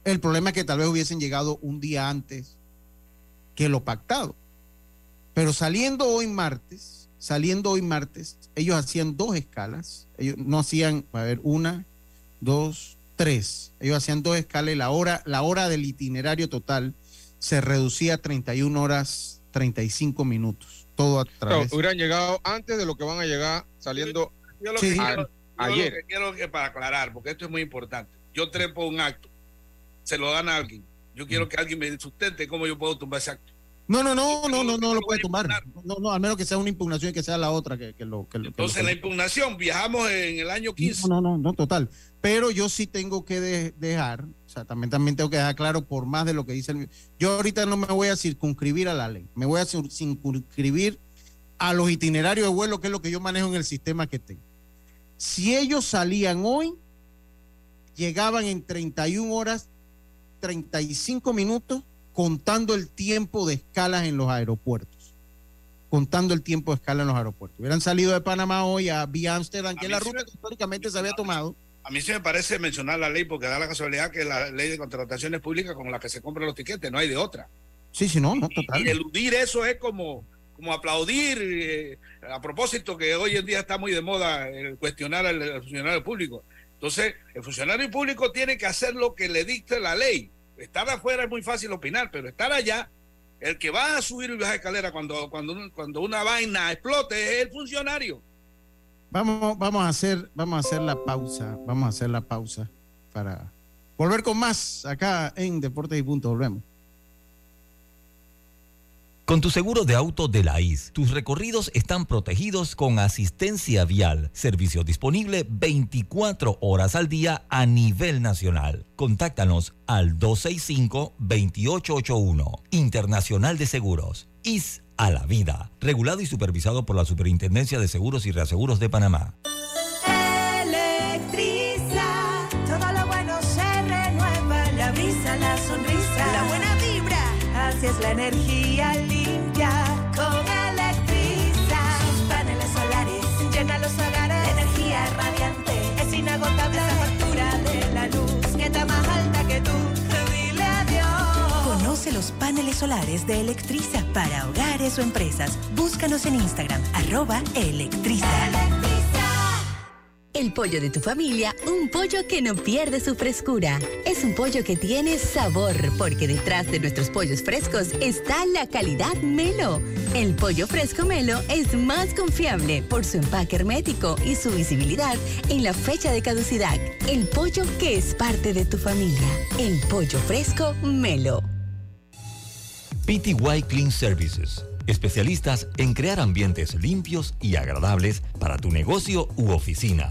El problema es que tal vez hubiesen llegado un día antes que lo pactado. Pero saliendo hoy martes, saliendo hoy martes, ellos hacían dos escalas. Ellos no hacían, a ver, una, dos, tres. Ellos hacían dos escalas y la hora, la hora del itinerario total se reducía a 31 horas 35 minutos. Todo a través. hubieran llegado antes de lo que van a llegar saliendo Yo lo Sí. que a- quiero, yo lo ayer. que quiero que para aclarar, porque esto es muy importante. Yo trepo un acto, se lo dan a alguien. Yo Mm. quiero que alguien me sustente cómo yo puedo tumbar ese acto. No, no, no, no, no, no lo puede impugnar. No, no, al menos que sea una impugnación y que sea la otra que, que lo que lo- que lo- Entonces, la impugnación, viajamos en el año 15. No, no, no, no, total. Pero yo sí tengo que de- dejar, o sea, también, también tengo que dejar claro por más de lo que dice el... Yo ahorita no me voy a circunscribir a la ley, me voy a cir- circunscribir a los itinerarios de vuelo, que es lo que yo manejo en el sistema que tengo. Si ellos salían hoy, llegaban en 31 horas, 35 minutos, contando el tiempo de escalas en los aeropuertos. Contando el tiempo de escala en los aeropuertos. Hubieran salido de Panamá hoy a vía Amsterdam, que es la ruta me- que históricamente se había tomado. A mí sí me parece mencionar la ley porque da la casualidad que la ley de contrataciones públicas con la que se compran los tiquetes, no hay de otra. Sí, sí, no, no, Y total. eludir eso es como, como aplaudir, eh, a propósito que hoy en día está muy de moda el cuestionar al, al funcionario público. Entonces, el funcionario público tiene que hacer lo que le dicte la ley. Estar afuera es muy fácil opinar, pero estar allá, el que va a subir y bajar escalera cuando, cuando, cuando una vaina explote es el funcionario. Vamos, vamos a hacer, vamos a hacer la pausa, vamos a hacer la pausa para volver con más acá en Deportes y Punto. Volvemos. Con tu seguro de auto de la IS, tus recorridos están protegidos con asistencia vial, servicio disponible 24 horas al día a nivel nacional. Contáctanos al 265-2881, Internacional de Seguros, IS a la vida, regulado y supervisado por la Superintendencia de Seguros y Reaseguros de Panamá. Electriza, todo lo bueno se renueva, la brisa, la sonrisa, la buena la energía Conoce los paneles solares de Electriza para hogares o empresas. Búscanos en Instagram, arroba Electriza. El pollo de tu familia, un pollo que no pierde su frescura. Es un pollo que tiene sabor, porque detrás de nuestros pollos frescos está la calidad Melo. El pollo fresco Melo es más confiable por su empaque hermético y su visibilidad en la fecha de caducidad. El pollo que es parte de tu familia. El pollo fresco Melo. PTY Clean Services. Especialistas en crear ambientes limpios y agradables para tu negocio u oficina.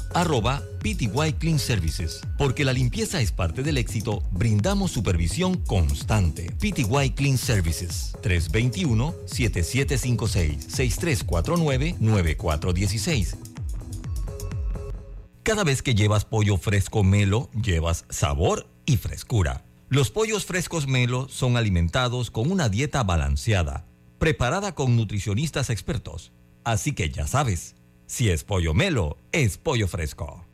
arroba PTY Clean Services. Porque la limpieza es parte del éxito, brindamos supervisión constante. PTY Clean Services 321-7756-6349-9416. Cada vez que llevas pollo fresco Melo, llevas sabor y frescura. Los pollos frescos Melo son alimentados con una dieta balanceada, preparada con nutricionistas expertos. Así que ya sabes, si es pollo Melo, es pollo fresco.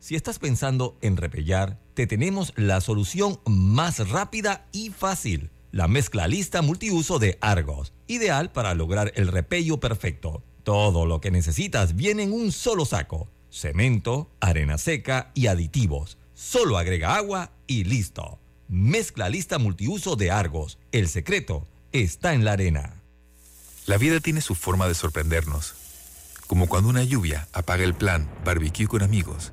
Si estás pensando en repellar, te tenemos la solución más rápida y fácil. La mezcla lista multiuso de Argos, ideal para lograr el repello perfecto. Todo lo que necesitas viene en un solo saco. Cemento, arena seca y aditivos. Solo agrega agua y listo. Mezcla lista multiuso de Argos. El secreto está en la arena. La vida tiene su forma de sorprendernos. Como cuando una lluvia apaga el plan barbecue con amigos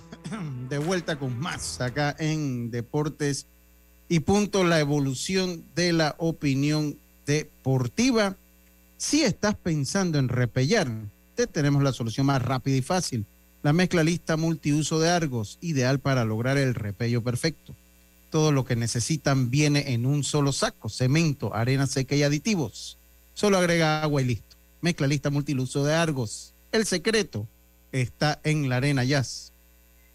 de vuelta con más acá en Deportes y Punto, la evolución de la opinión deportiva. Si estás pensando en repellar, te tenemos la solución más rápida y fácil. La mezcla lista multiuso de Argos, ideal para lograr el repello perfecto. Todo lo que necesitan viene en un solo saco, cemento, arena seca y aditivos. Solo agrega agua y listo. Mezcla lista multiuso de Argos. El secreto está en la arena jazz.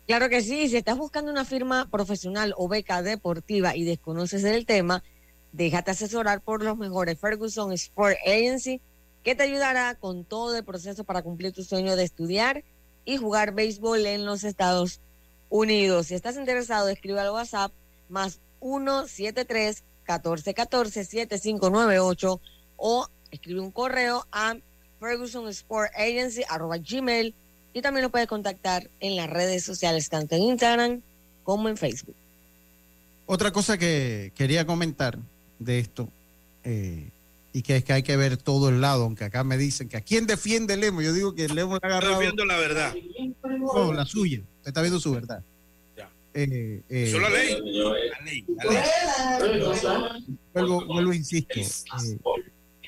Claro que sí, si estás buscando una firma profesional o beca deportiva y desconoces el tema, déjate asesorar por los mejores Ferguson Sport Agency, que te ayudará con todo el proceso para cumplir tu sueño de estudiar y jugar béisbol en los Estados Unidos. Si estás interesado, escribe al WhatsApp más 173 1414 7598 o escribe un correo a Ferguson Y también lo puedes contactar en las redes sociales, tanto en Instagram como en Facebook. Otra cosa que quería comentar de esto, eh, y que es que hay que ver todo el lado, aunque acá me dicen que a quién defiende Lemo, yo digo que Lemo le ha agarrado. Estoy viendo la verdad. No, la suya, usted está viendo su verdad. Eh, eh, Eso la ley. La ley, la ley. vuelvo, vuelvo, insisto.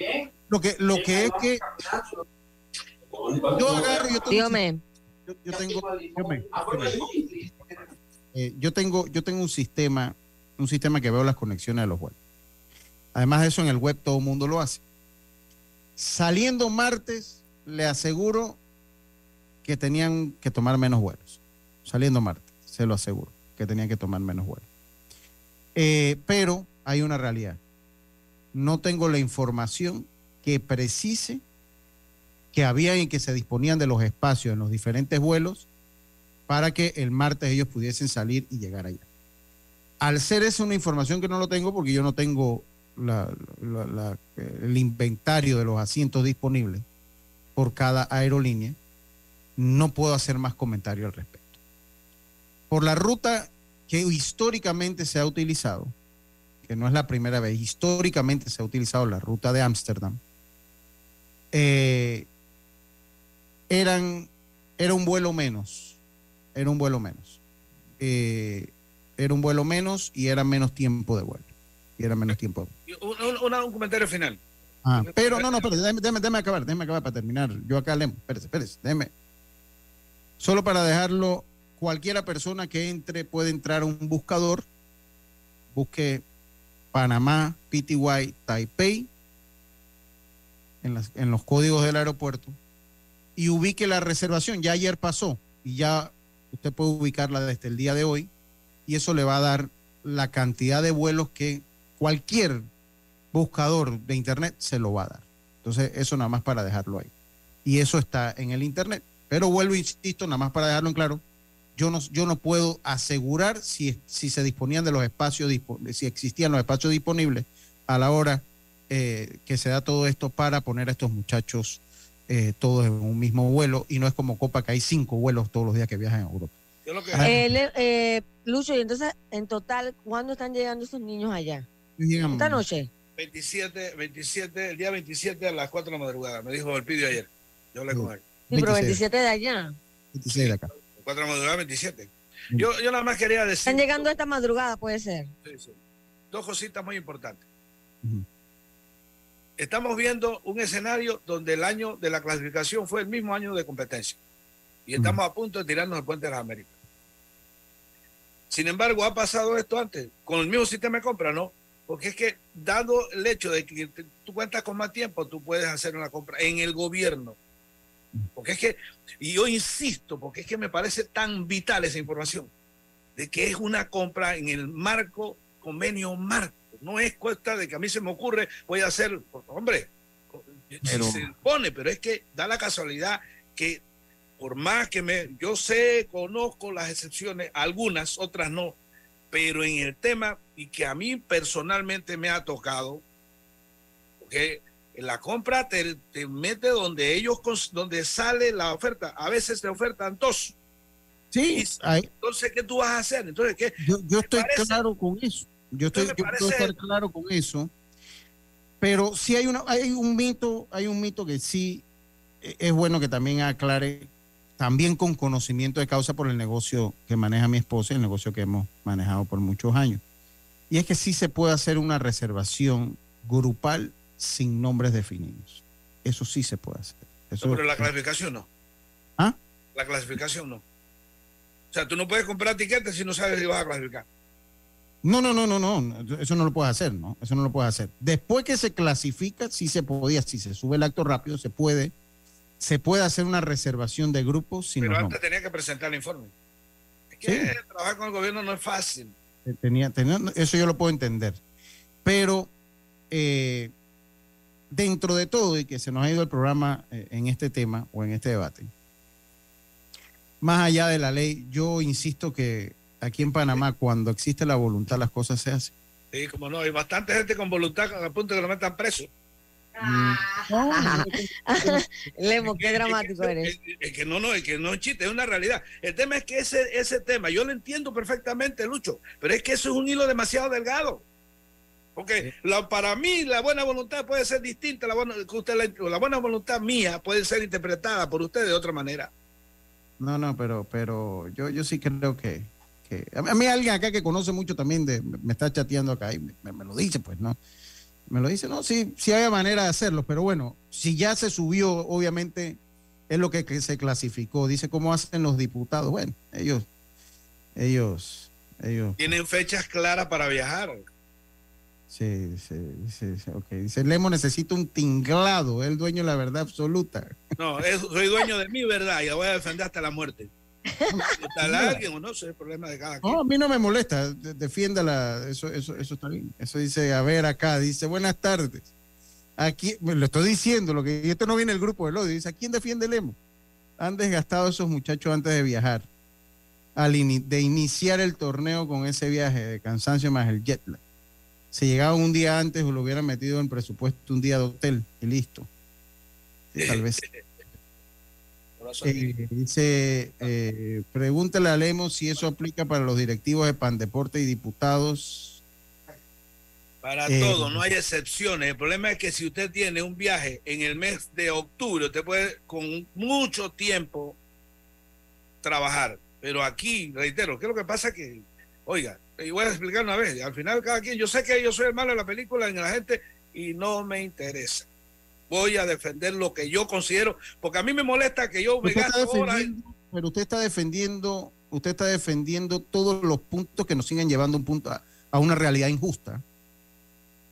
eh, lo que, lo que es que Yo agarro, yo tengo, Dígame. yo, yo tengo, dígame, dígame. Eh, yo tengo, yo tengo un sistema, un sistema que veo las conexiones de los vuelos. Además de eso, en el web todo el mundo lo hace. Saliendo martes, le aseguro que tenían que tomar menos vuelos. Saliendo martes, se lo aseguro, que tenían que tomar menos vuelos. Eh, pero hay una realidad. No tengo la información que precise que había y que se disponían de los espacios en los diferentes vuelos para que el martes ellos pudiesen salir y llegar allá. Al ser esa una información que no lo tengo porque yo no tengo el inventario de los asientos disponibles por cada aerolínea, no puedo hacer más comentario al respecto. Por la ruta que históricamente se ha utilizado, que no es la primera vez, históricamente se ha utilizado la ruta de Ámsterdam, eh, eran, era un vuelo menos, era un vuelo menos. Eh, era un vuelo menos y era menos tiempo de vuelo. Y era menos tiempo. Un, un- comentario final. Ah, pero no, no, espérate, déjame- déjame acabar, déjame acabar para terminar. Yo acá leo, espérese, espérese, déjeme. Solo para dejarlo, cualquiera persona que entre puede entrar a un buscador, busque Panamá, PTY, Taipei, en, las- en los códigos del aeropuerto, y ubique la reservación. Ya ayer pasó y ya usted puede ubicarla desde el día de hoy, y eso le va a dar la cantidad de vuelos que cualquier buscador de internet se lo va a dar. Entonces, eso nada más para dejarlo ahí. Y eso está en el internet. Pero vuelvo, insisto, nada más para dejarlo en claro, yo no, yo no puedo asegurar si, si se disponían de los espacios, si existían los espacios disponibles a la hora eh, que se da todo esto para poner a estos muchachos eh, todos en un mismo vuelo. Y no es como Copa que hay cinco vuelos todos los días que viajan a Europa. Eh, le- eh, Lucho, y entonces, en total, ¿cuándo están llegando esos niños allá? Esta noche. 27, 27, el día 27 a las 4 de la madrugada, me dijo el pidio ayer. Yo hablé con él. Sí, pero 26. 27 de allá. 26 de acá. 4 de la madrugada, 27. Yo, yo nada más quería decir Están llegando esta madrugada, puede ser. Sí, sí. dos cositas muy importantes. Ujú. Estamos viendo un escenario donde el año de la clasificación fue el mismo año de competencia. Y estamos a punto de tirarnos el puente de las Américas. Sin embargo, ha pasado esto antes, con el mismo sistema de compra, ¿no? Porque es que, dado el hecho de que te- tú cuentas con más tiempo, tú puedes hacer una compra en el gobierno. Porque es que, y yo insisto, porque es que me parece tan vital esa información, de que es una compra en el marco, convenio marco. No es cuesta de que a mí se me ocurre, voy a hacer, hombre, Pero- se pone, pero es que da la casualidad que por más que me, yo sé, conozco las excepciones, algunas, otras no, pero en el tema y que a mí personalmente me ha tocado, porque la compra te, te mete donde ellos, donde sale la oferta, a veces te ofertan dos. Sí, Entonces, ¿qué tú vas a hacer? Entonces, ¿qué? yo, yo estoy parece- claro con eso. Yo estoy yo parece- estar claro con eso. Pero sí hay una, hay un mito, hay un mito que sí eh, es bueno que también aclare, también con conocimiento de causa por el negocio que maneja mi esposa, el negocio que hemos manejado por muchos años. Y es que sí se puede hacer una reservación grupal sin nombres definidos. Eso sí se puede hacer. Eso, No, pero la clasificación no. ¿Ah? La clasificación no. O sea, tú no puedes comprar tiquetes si no sabes si vas a clasificar. No, no, no, no, no, eso no lo puedes hacer, ¿no? Eso no lo puedes hacer. Después que se clasifica, sí se podía, si se sube el acto rápido, se puede, se puede hacer una reservación de grupos sin Pero antes nombres. tenía que presentar el informe. Es que trabajar con el gobierno no es fácil. Eh, Tenía, tenía- eso yo lo puedo entender. Pero eh, dentro de todo, y que se nos ha ido el programa eh, en este tema o en este debate, más allá de la ley, yo insisto que aquí en Panamá, cuando existe la voluntad, las cosas se hacen. Sí, como no. Hay bastante gente con voluntad a punto de que lo metan preso. Lemo, qué dramático Es eres. que- Es que no, no, es que no es chiste, es una realidad. El tema es que ese, ese tema, yo lo entiendo perfectamente, Lucho, pero es que eso es un hilo demasiado delgado. Porque la, para mí la buena voluntad puede ser distinta, la buena, que usted la, la buena voluntad mía puede ser interpretada por usted de otra manera. No, no, pero, pero yo, yo sí creo que, que a mí- alguien acá que conoce mucho también de, me está chateando acá y me, me lo dice, pues, ¿no? Me lo dice, no, sí, sí hay manera de hacerlo, pero bueno, si ya se subió, obviamente, es lo que, que se clasificó. Dice cómo hacen los diputados. Bueno, ellos, ellos, ellos. Tienen fechas claras para viajar. Sí, sí, sí, sí, ok. Dice, Lemo necesita un tinglado, es el dueño de la verdad absoluta. No, es- soy dueño de mi verdad y la voy a defender hasta la muerte. Tal alguien o no, es el problema de cada quien. No, a mí no me molesta, de- defiéndala, eso, eso, eso está bien. Eso dice, a ver acá, dice, buenas tardes. Aquí, me lo estoy diciendo, lo que esto no viene el grupo del odio, dice, ¿a quién defiende Lemo? Han desgastado esos muchachos antes de viajar, al de iniciar el torneo con ese viaje de cansancio más el jet lag. Si llegaban un día antes o lo hubieran metido en presupuesto un día de hotel y listo. Tal vez. Eh, dice, eh, pregúntale a Lemos si eso aplica para los directivos de Pandeporte y diputados. Para Eh, todo, no hay excepciones. El problema es que si usted tiene un viaje en el mes de octubre, usted puede con mucho tiempo trabajar. Pero aquí, reitero, ¿qué es lo que pasa? Que, oiga, y voy a explicar una vez, al final cada quien, yo sé que yo soy el malo de la película en la gente y no me interesa. Voy a defender lo que yo considero, porque a mí me molesta que yo me horas. defendiendo, pero usted está defendiendo, usted está defendiendo todos los puntos que nos siguen llevando a un punto a, a una realidad injusta.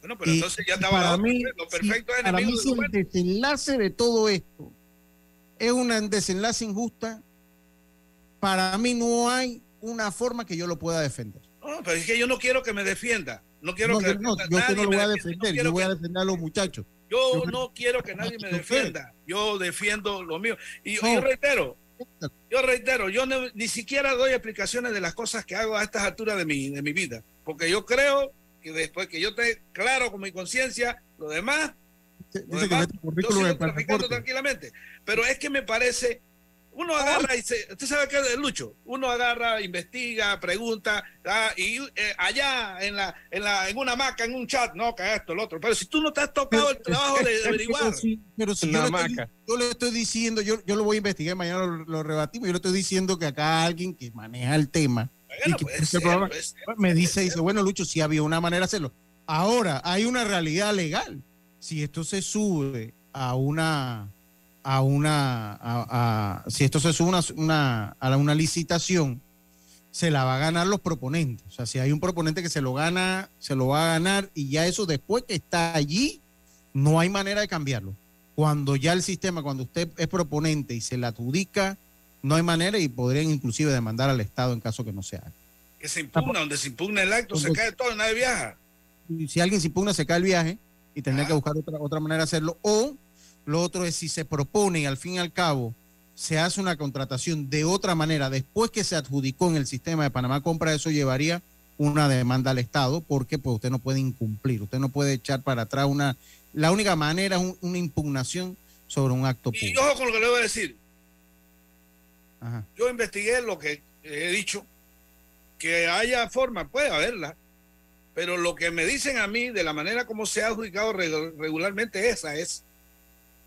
Bueno, pero Y- entonces ya estaba para mí, lo perfecto es Para mí, de si el desenlace de todo esto es un desenlace injusta, para mí no hay una forma que yo lo pueda defender. No, pero es que yo no quiero que me defienda. No quiero No, que yo, no, yo nadie no lo voy a defender, yo voy que- a defender a los muchachos. Yo no quiero que nadie me defienda. Yo defiendo lo mío. Y yo reitero, yo reitero, yo no- ni siquiera doy explicaciones de las cosas que hago a estas alturas de mi, de mi vida. Porque yo creo que después que yo esté claro con mi conciencia, lo demás, lo demás yo sigo de tranquilamente. Pero es que me parece, uno agarra y se, usted sabe qué es Lucho, uno agarra, investiga, pregunta, ah, y eh, allá en la, en la, en una hamaca, en un chat, no, que esto, el otro. Pero si tú no te has tocado el trabajo de, de averiguar. Pero si, pero si yo, le estoy, yo le estoy diciendo, yo, yo lo voy a investigar, mañana lo, lo rebatimos, yo le estoy diciendo que acá alguien que maneja el tema y que puede produce el ser, programa, puede ser, me dice, dice, bueno, Lucho, sí había una manera de hacerlo. Ahora, hay una realidad legal. Si esto se sube a una, a una, a, a- si esto se sube una, a una licitación, se la va a ganar los proponentes. O sea, si hay un proponente que se lo gana, se lo va a ganar y ya eso después que está allí, no hay manera de cambiarlo. Cuando ya el sistema, cuando usted es proponente y se la adjudica, no hay manera y podrían inclusive demandar al Estado en caso que no se haga. Que se impugna, donde se impugna el acto, se cae todo nadie viaja. Si alguien se impugna, se cae el viaje y tendría que buscar otra, otra manera de hacerlo. O lo otro es si se propone y al fin y al cabo se hace una contratación de otra manera después que se adjudicó en el sistema de Panamá Compra, eso llevaría una demanda al Estado porque pues usted no puede incumplir, usted no puede echar para atrás una... La única manera es un- una impugnación sobre un acto Y público. ojo con lo que le voy a decir. Ajá. Yo investigué lo que he dicho, que haya forma, puede haberla, pero lo que me dicen a mí de la manera como se ha adjudicado regu- regularmente esa es,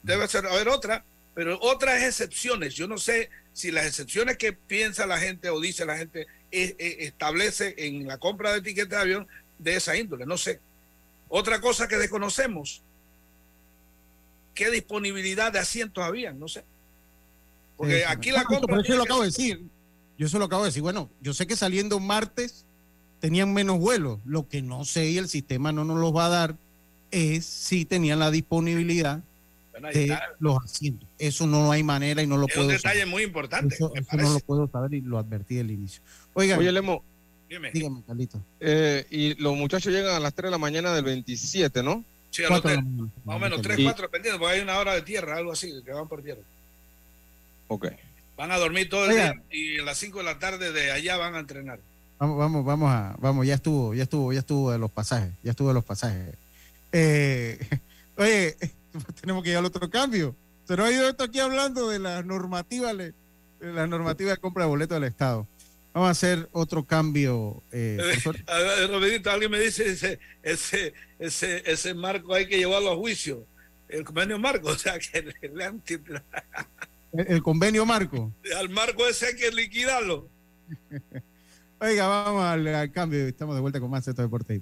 debe ser haber otra, pero otras excepciones. Yo no sé si las excepciones que piensa la gente o dice la gente eh, eh, establece en la compra de etiqueta de avión de esa índole, no sé. Otra cosa que desconocemos, qué disponibilidad de asientos había, no sé. Porque Sí, aquí la compra... pero eso tiene lo acabo de decir. Yo eso lo acabo de decir. Bueno, yo sé que saliendo martes tenían menos vuelos. Lo que no sé y el sistema no nos los va a dar es si tenían la disponibilidad Bueno, ahí de está. los asientos. Eso no hay manera y no lo Es un puedo detalle saber. muy importante. Eso, no lo puedo saber y lo advertí del inicio. Oigan, Oye, Lemo, dígame, Carlito. eh, y los muchachos llegan a las 3 de la mañana del 27, ¿no? Sí, hotel. la mañana. Más o menos, Y- 3, 4, dependiendo, porque hay una hora de tierra, algo así, que van por tierra. Ok. Van a dormir todo el Oiga. día y a las 5 de la tarde de allá van a entrenar. Vamos, vamos, vamos a, vamos, ya estuvo, ya estuvo, ya estuvo de los pasajes, ya estuvo de los pasajes. Eh, oye, tenemos que ir al otro cambio. Se nos ha ido esto aquí hablando de la normativa, de la normativa de compra de boletos del Estado. Vamos a hacer otro cambio. eh, suerte. A ver, alguien me dice, ese, ese, ese, ese marco hay que llevarlo a juicio. El convenio marco, o sea, que le- le han- el, el convenio marco. al marco ese hay que liquidarlo. Oiga, vamos al, al cambio. Estamos de vuelta con más de estos deportes.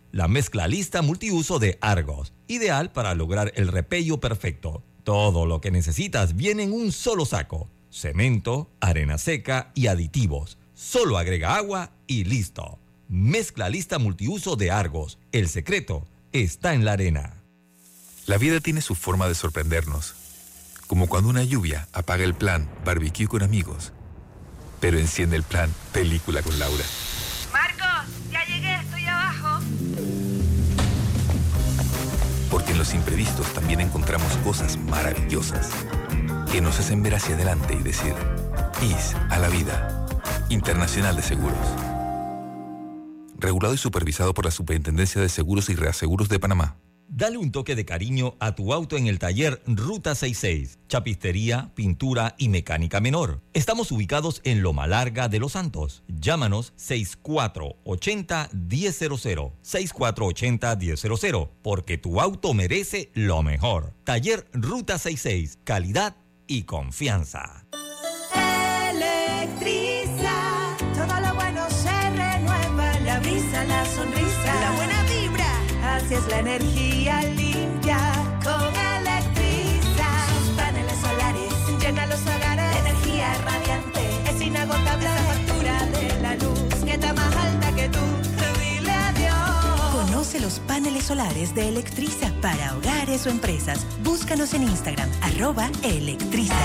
La mezcla lista multiuso de Argos, ideal para lograr el repello perfecto. Todo lo que necesitas viene en un solo saco. Cemento, arena seca y aditivos. Solo agrega agua y listo. Mezcla lista multiuso de Argos. El secreto está en la arena. La vida tiene su forma de sorprendernos. Como cuando una lluvia apaga el plan barbecue con amigos, pero enciende el plan película con Laura. Los imprevistos también encontramos cosas maravillosas que nos hacen ver hacia adelante y decir, IS a la vida. Internacional de Seguros. Regulado y supervisado por la Superintendencia de Seguros y Reaseguros de Panamá. Dale un toque de cariño a tu auto en el taller Ruta 66. Chapistería, pintura y mecánica menor. Estamos ubicados en Loma Larga de Los Santos. Llámanos 6480-1000. 6480-1000. Porque tu auto merece lo mejor. Taller Ruta 66. Calidad y confianza. Electriza, todo lo bueno se renueva, la brisa, la sonrisa, la buena vibra, así es la energía esa factura de la luz que está más alta que tú. Dile adiós. Conoce los paneles solares de Electriza para hogares o empresas. Búscanos en Instagram, arroba Electriza.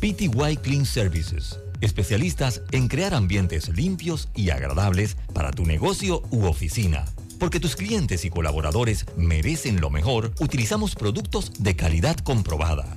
PTY Clean Services. Especialistas en crear ambientes limpios y agradables para tu negocio u oficina. Porque tus clientes y colaboradores merecen lo mejor, utilizamos productos de calidad comprobada.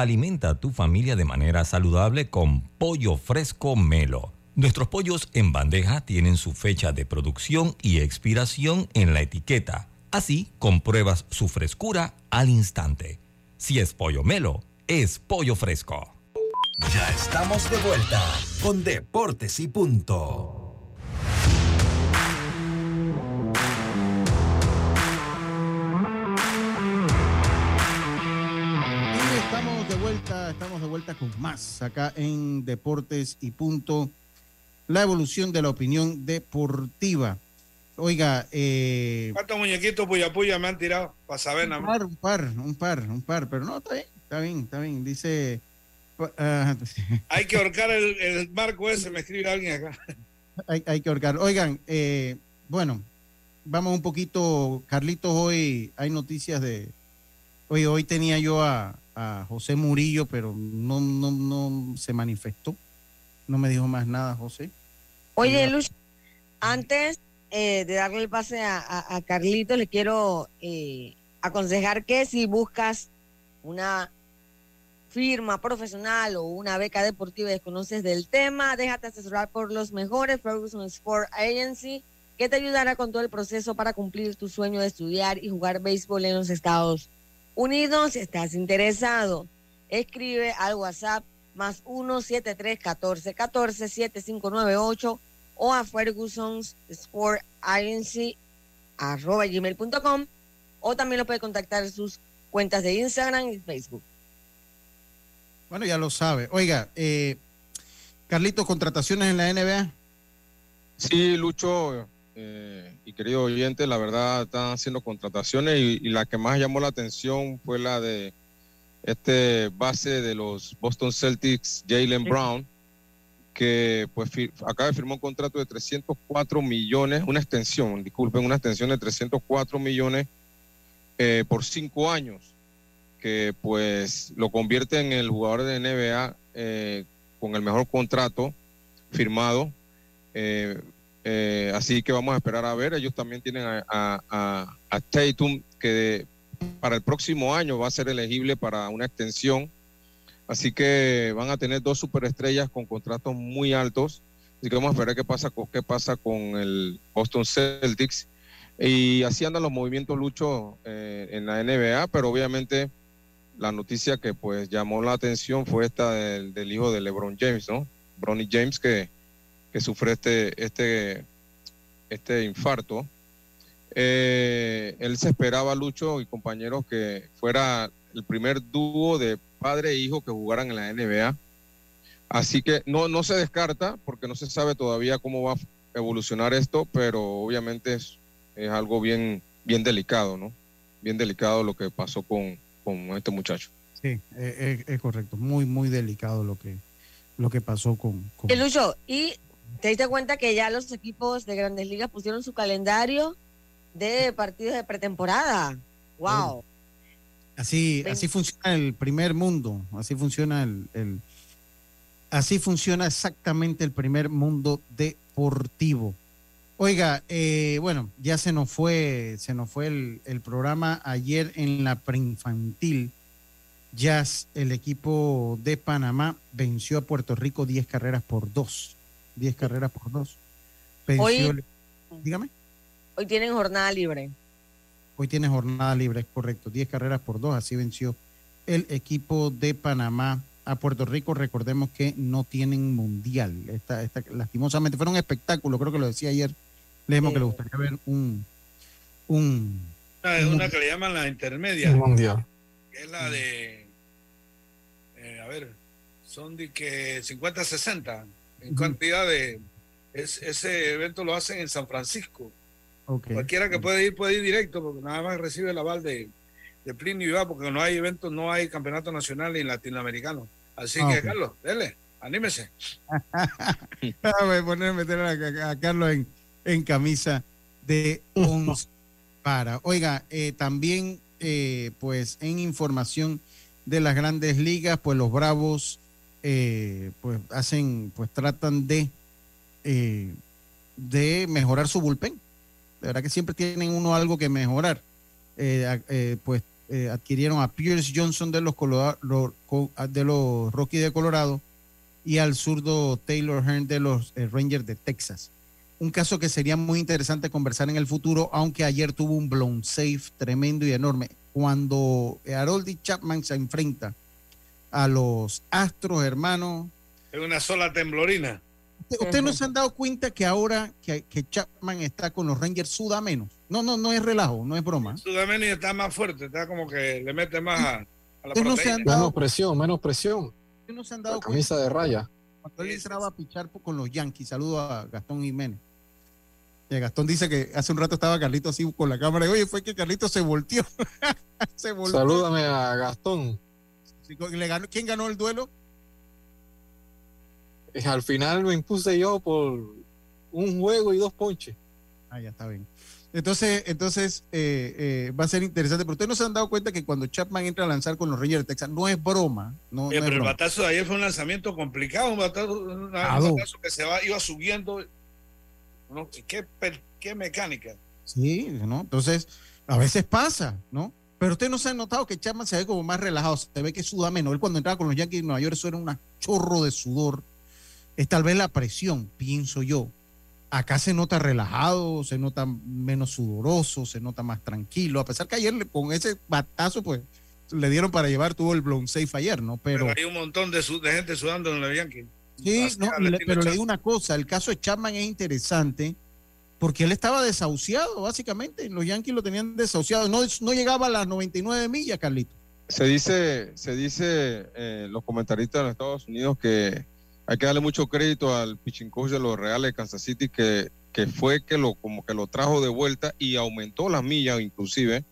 Alimenta a tu familia de manera saludable con pollo fresco Melo. Nuestros pollos en bandeja tienen su fecha de producción y expiración en la etiqueta. Así compruebas su frescura al instante. Si es pollo Melo, es pollo fresco. Ya estamos de vuelta con Deportes y Punto. Vuelta, estamos de vuelta con más acá en Deportes y Punto. La evolución de la opinión deportiva. Oiga, eh, ¿Cuántos muñequitos puya puya me han tirado? Para saber nada un más. par, un par, un par, un par, pero no, está bien, está bien, está bien. Dice, ah, Hay que ahorcar el, el marco ese, me escribe alguien acá. hay, hay que ahorcar. Oigan, eh, bueno, vamos un poquito, Carlitos, hoy hay noticias de, oye, hoy tenía yo a, a José Murillo, pero no, no, no se manifestó, no me dijo más nada, José. Oye, Luz, antes eh, de darle el pase a, a, a Carlitos, le quiero eh, aconsejar que si buscas una firma profesional o una beca deportiva y desconoces del tema, déjate asesorar por los mejores Ferguson Sport Agency que te ayudará con todo el proceso para cumplir tu sueño de estudiar y jugar béisbol en los Estados Unidos. Si estás interesado, escribe al WhatsApp más 1 73 14 14 7598 o a Ferguson Sport Agency arroba gmail.com o también lo puede contactar en sus cuentas de Instagram y Facebook. Bueno, ya lo sabe. Oiga, eh, Carlitos, contrataciones en la NBA. Sí, Lucho eh, y querido oyente, la verdad están haciendo contrataciones y, y la que más llamó la atención fue la de este base de los Boston Celtics, Jalen Brown, que pues acaba de firmar un contrato de 304 millones, una extensión, disculpen, una extensión de 304 millones eh, por cinco años, que pues lo convierte en el jugador de NBA eh, con el mejor contrato firmado. Eh, eh, así que vamos a esperar a ver. Ellos también tienen a, a, a- Tatum, que para el próximo año va a ser elegible para una extensión. Así que van a tener dos superestrellas con contratos muy altos. Así que vamos a esperar qué pasa qué pasa con el Boston Celtics. Y así andan los movimientos luchos eh, en la NBA, pero obviamente la noticia que pues llamó la atención fue esta del, del hijo de LeBron James, ¿no? Bronny James que, que sufre este, este, este infarto. Eh, él se esperaba, Lucho y compañeros, que fuera el primer dúo de padre e hijo que jugaran en la NBA. Así que no, no se descarta, porque no se sabe todavía cómo va a evolucionar esto, pero obviamente es, es algo bien, bien delicado, ¿no? Bien delicado lo que pasó con, con este muchacho. Sí, eh, es, es correcto. Muy, muy delicado lo que, lo que pasó con. con- Eh, Lucho, y te diste cuenta que ya los equipos de grandes ligas pusieron su calendario de partidos de pretemporada. ¡Wow! Así, así funciona el primer mundo, así funciona el, el- así funciona exactamente el primer mundo deportivo. Oiga, eh, bueno, ya se nos fue, se nos fue el, el programa ayer en la preinfantil. Jazz, el equipo de Panamá venció a Puerto Rico 10 carreras por 2. 10 carreras por 2. Venció Hoy- el- dígame. Hoy tienen jornada libre. Hoy tiene jornada libre, es correcto. 10 carreras por 2, así venció el equipo de Panamá a Puerto Rico. Recordemos que no tienen mundial. Esta, esta, lastimosamente, fue un espectáculo, creo que lo decía ayer. Leemos que le gustaría ver un. un Una, un una que le llaman la intermedia. El mundial. que es la de, eh, a ver, son de que 50-60 en cantidad de, es- ese evento lo hacen en San Francisco. Cualquiera que puede ir puede ir directo porque nada más recibe el aval de, de Plinio y va porque no hay eventos, no hay campeonato nacional ni latinoamericano. Así Ah, que. Carlos, dele, anímese. Poner, meter a, a- a Carlos en, en camisa de once para. Oiga, eh, también, eh, pues, en información de las grandes ligas, pues los Bravos, eh, pues, hacen, pues, tratan de, eh, de mejorar su bullpen. De verdad que siempre tienen uno algo que mejorar. Eh, pues, adquirieron a Pierce Johnson de los, Colorado- lo- co- de los Rockies de Colorado y al zurdo Taylor Hearn de los Rangers de Texas. Un caso que sería muy interesante conversar en el futuro, aunque ayer tuvo un blown safe tremendo y enorme. Cuando Haroldy Chapman se enfrenta a los Astros, hermanos, Es una sola temblorina. ¿Usted- ¿Ustedes no se han dado cuenta que ahora que, que Chapman está con los Rangers suda menos? No, no, no es relajo, no es broma. Sudameni está más fuerte, está como que le mete más a, a la Ustedes no se proteína. han dado- Menos presión, menos presión. ¿Ustedes no se han dado La camisa cuenta? de raya. Cuando él entraba a pichar con los Yankees, saludo a Gastón Jiménez. Y Gastón dice que hace un rato estaba Carlito así con la cámara. y, Oye, fue que Carlito se volteó. se volteó. Salúdame a Gastón. Sí, le ganó- ¿Quién ganó el duelo? Eh, Al final me impuse yo por un juego y dos ponches. Ah, ya está bien. Entonces, entonces eh, eh, va a ser interesante. Pero ustedes no se han dado cuenta que cuando Chapman entra a lanzar con los Rangers de Texas, no es broma. No, Oye, no es pero el batazo de ayer fue un lanzamiento complicado, un batazo, un batazo que se va, iba subiendo. No, ¿qué, per- qué mecánica? Sí, ¿no? Entonces, a veces pasa, ¿no? Pero ustedes no se han notado que Chapman se ve como más relajado, se ve que suda menos. Él cuando entraba con los Yankees de Nueva York, eso era un chorro de sudor. Es tal vez la presión, pienso yo. Acá se nota relajado, se nota menos sudoroso, se nota más tranquilo. A pesar que ayer con ese batazo, pues, le dieron para llevar, tuvo el blown safe ayer, ¿no? Pero, Pero hay un montón de, gente sudando en los Yankees. Sí, no, le- pero le digo una cosa, el caso de Chapman es interesante porque él estaba desahuciado, básicamente. Los Yankees lo tenían desahuciado. No, no llegaba a las 99 millas, Carlito. Se dice, se dice eh, los comentaristas de los Estados Unidos que hay que darle mucho crédito al pitching de los Reales de Kansas City que, que fue que lo como que lo trajo de vuelta y aumentó las millas inclusive.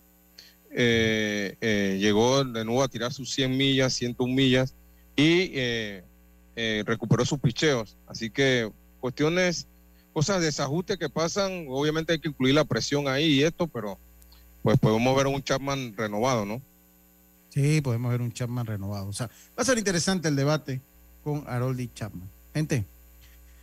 Eh, eh, llegó de nuevo a tirar sus 100 millas, 101 millas y eh, recuperó sus picheos. Así que cuestiones, cosas de desajuste que pasan, obviamente hay que incluir la presión ahí y esto, pero pues podemos ver un Chapman renovado, ¿no? Sí, podemos ver un Chapman renovado. O sea, va a ser interesante el debate con Haroldi Chapman. Gente,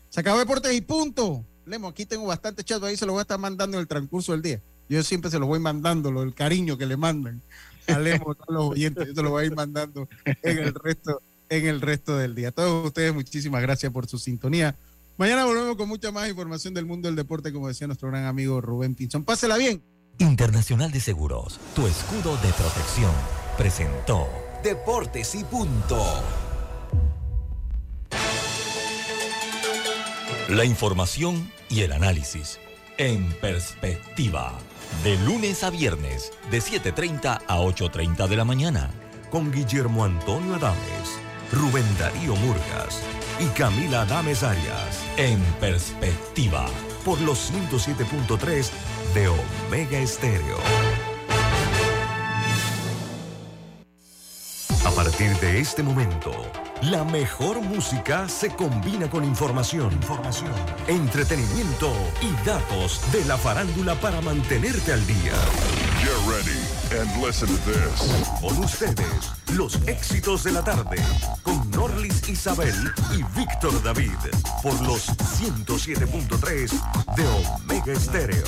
se acabó Deportes y punto. Lemo, aquí tengo bastante chat, ahí se lo voy a estar mandando en el transcurso del día. Yo siempre se lo voy mandando, lo, el cariño que le mandan a Lemo, a los oyentes, yo se lo voy a ir mandando en el resto, en el resto del día. A todos ustedes, muchísimas gracias por su sintonía. Mañana volvemos con mucha más información del mundo del deporte, como decía nuestro gran amigo Rubén Pinzón. Pásela bien. Internacional de Seguros, tu escudo de protección, presentó Deportes y punto. la información y el análisis en perspectiva. De lunes a viernes, de 7.30 a 8.30 de la mañana. Con Guillermo Antonio Adames, Rubén Darío Murgas y Camila Adames Arias. En perspectiva. Por los 107.3 de Omega Estéreo. A partir de este momento, la mejor música se combina con información, información, entretenimiento y datos de la farándula para mantenerte al día. Get ready and listen to this. Con ustedes, los éxitos de la tarde, con Norlis Isabel y Víctor David, por los 107.3 de Omega Estéreo.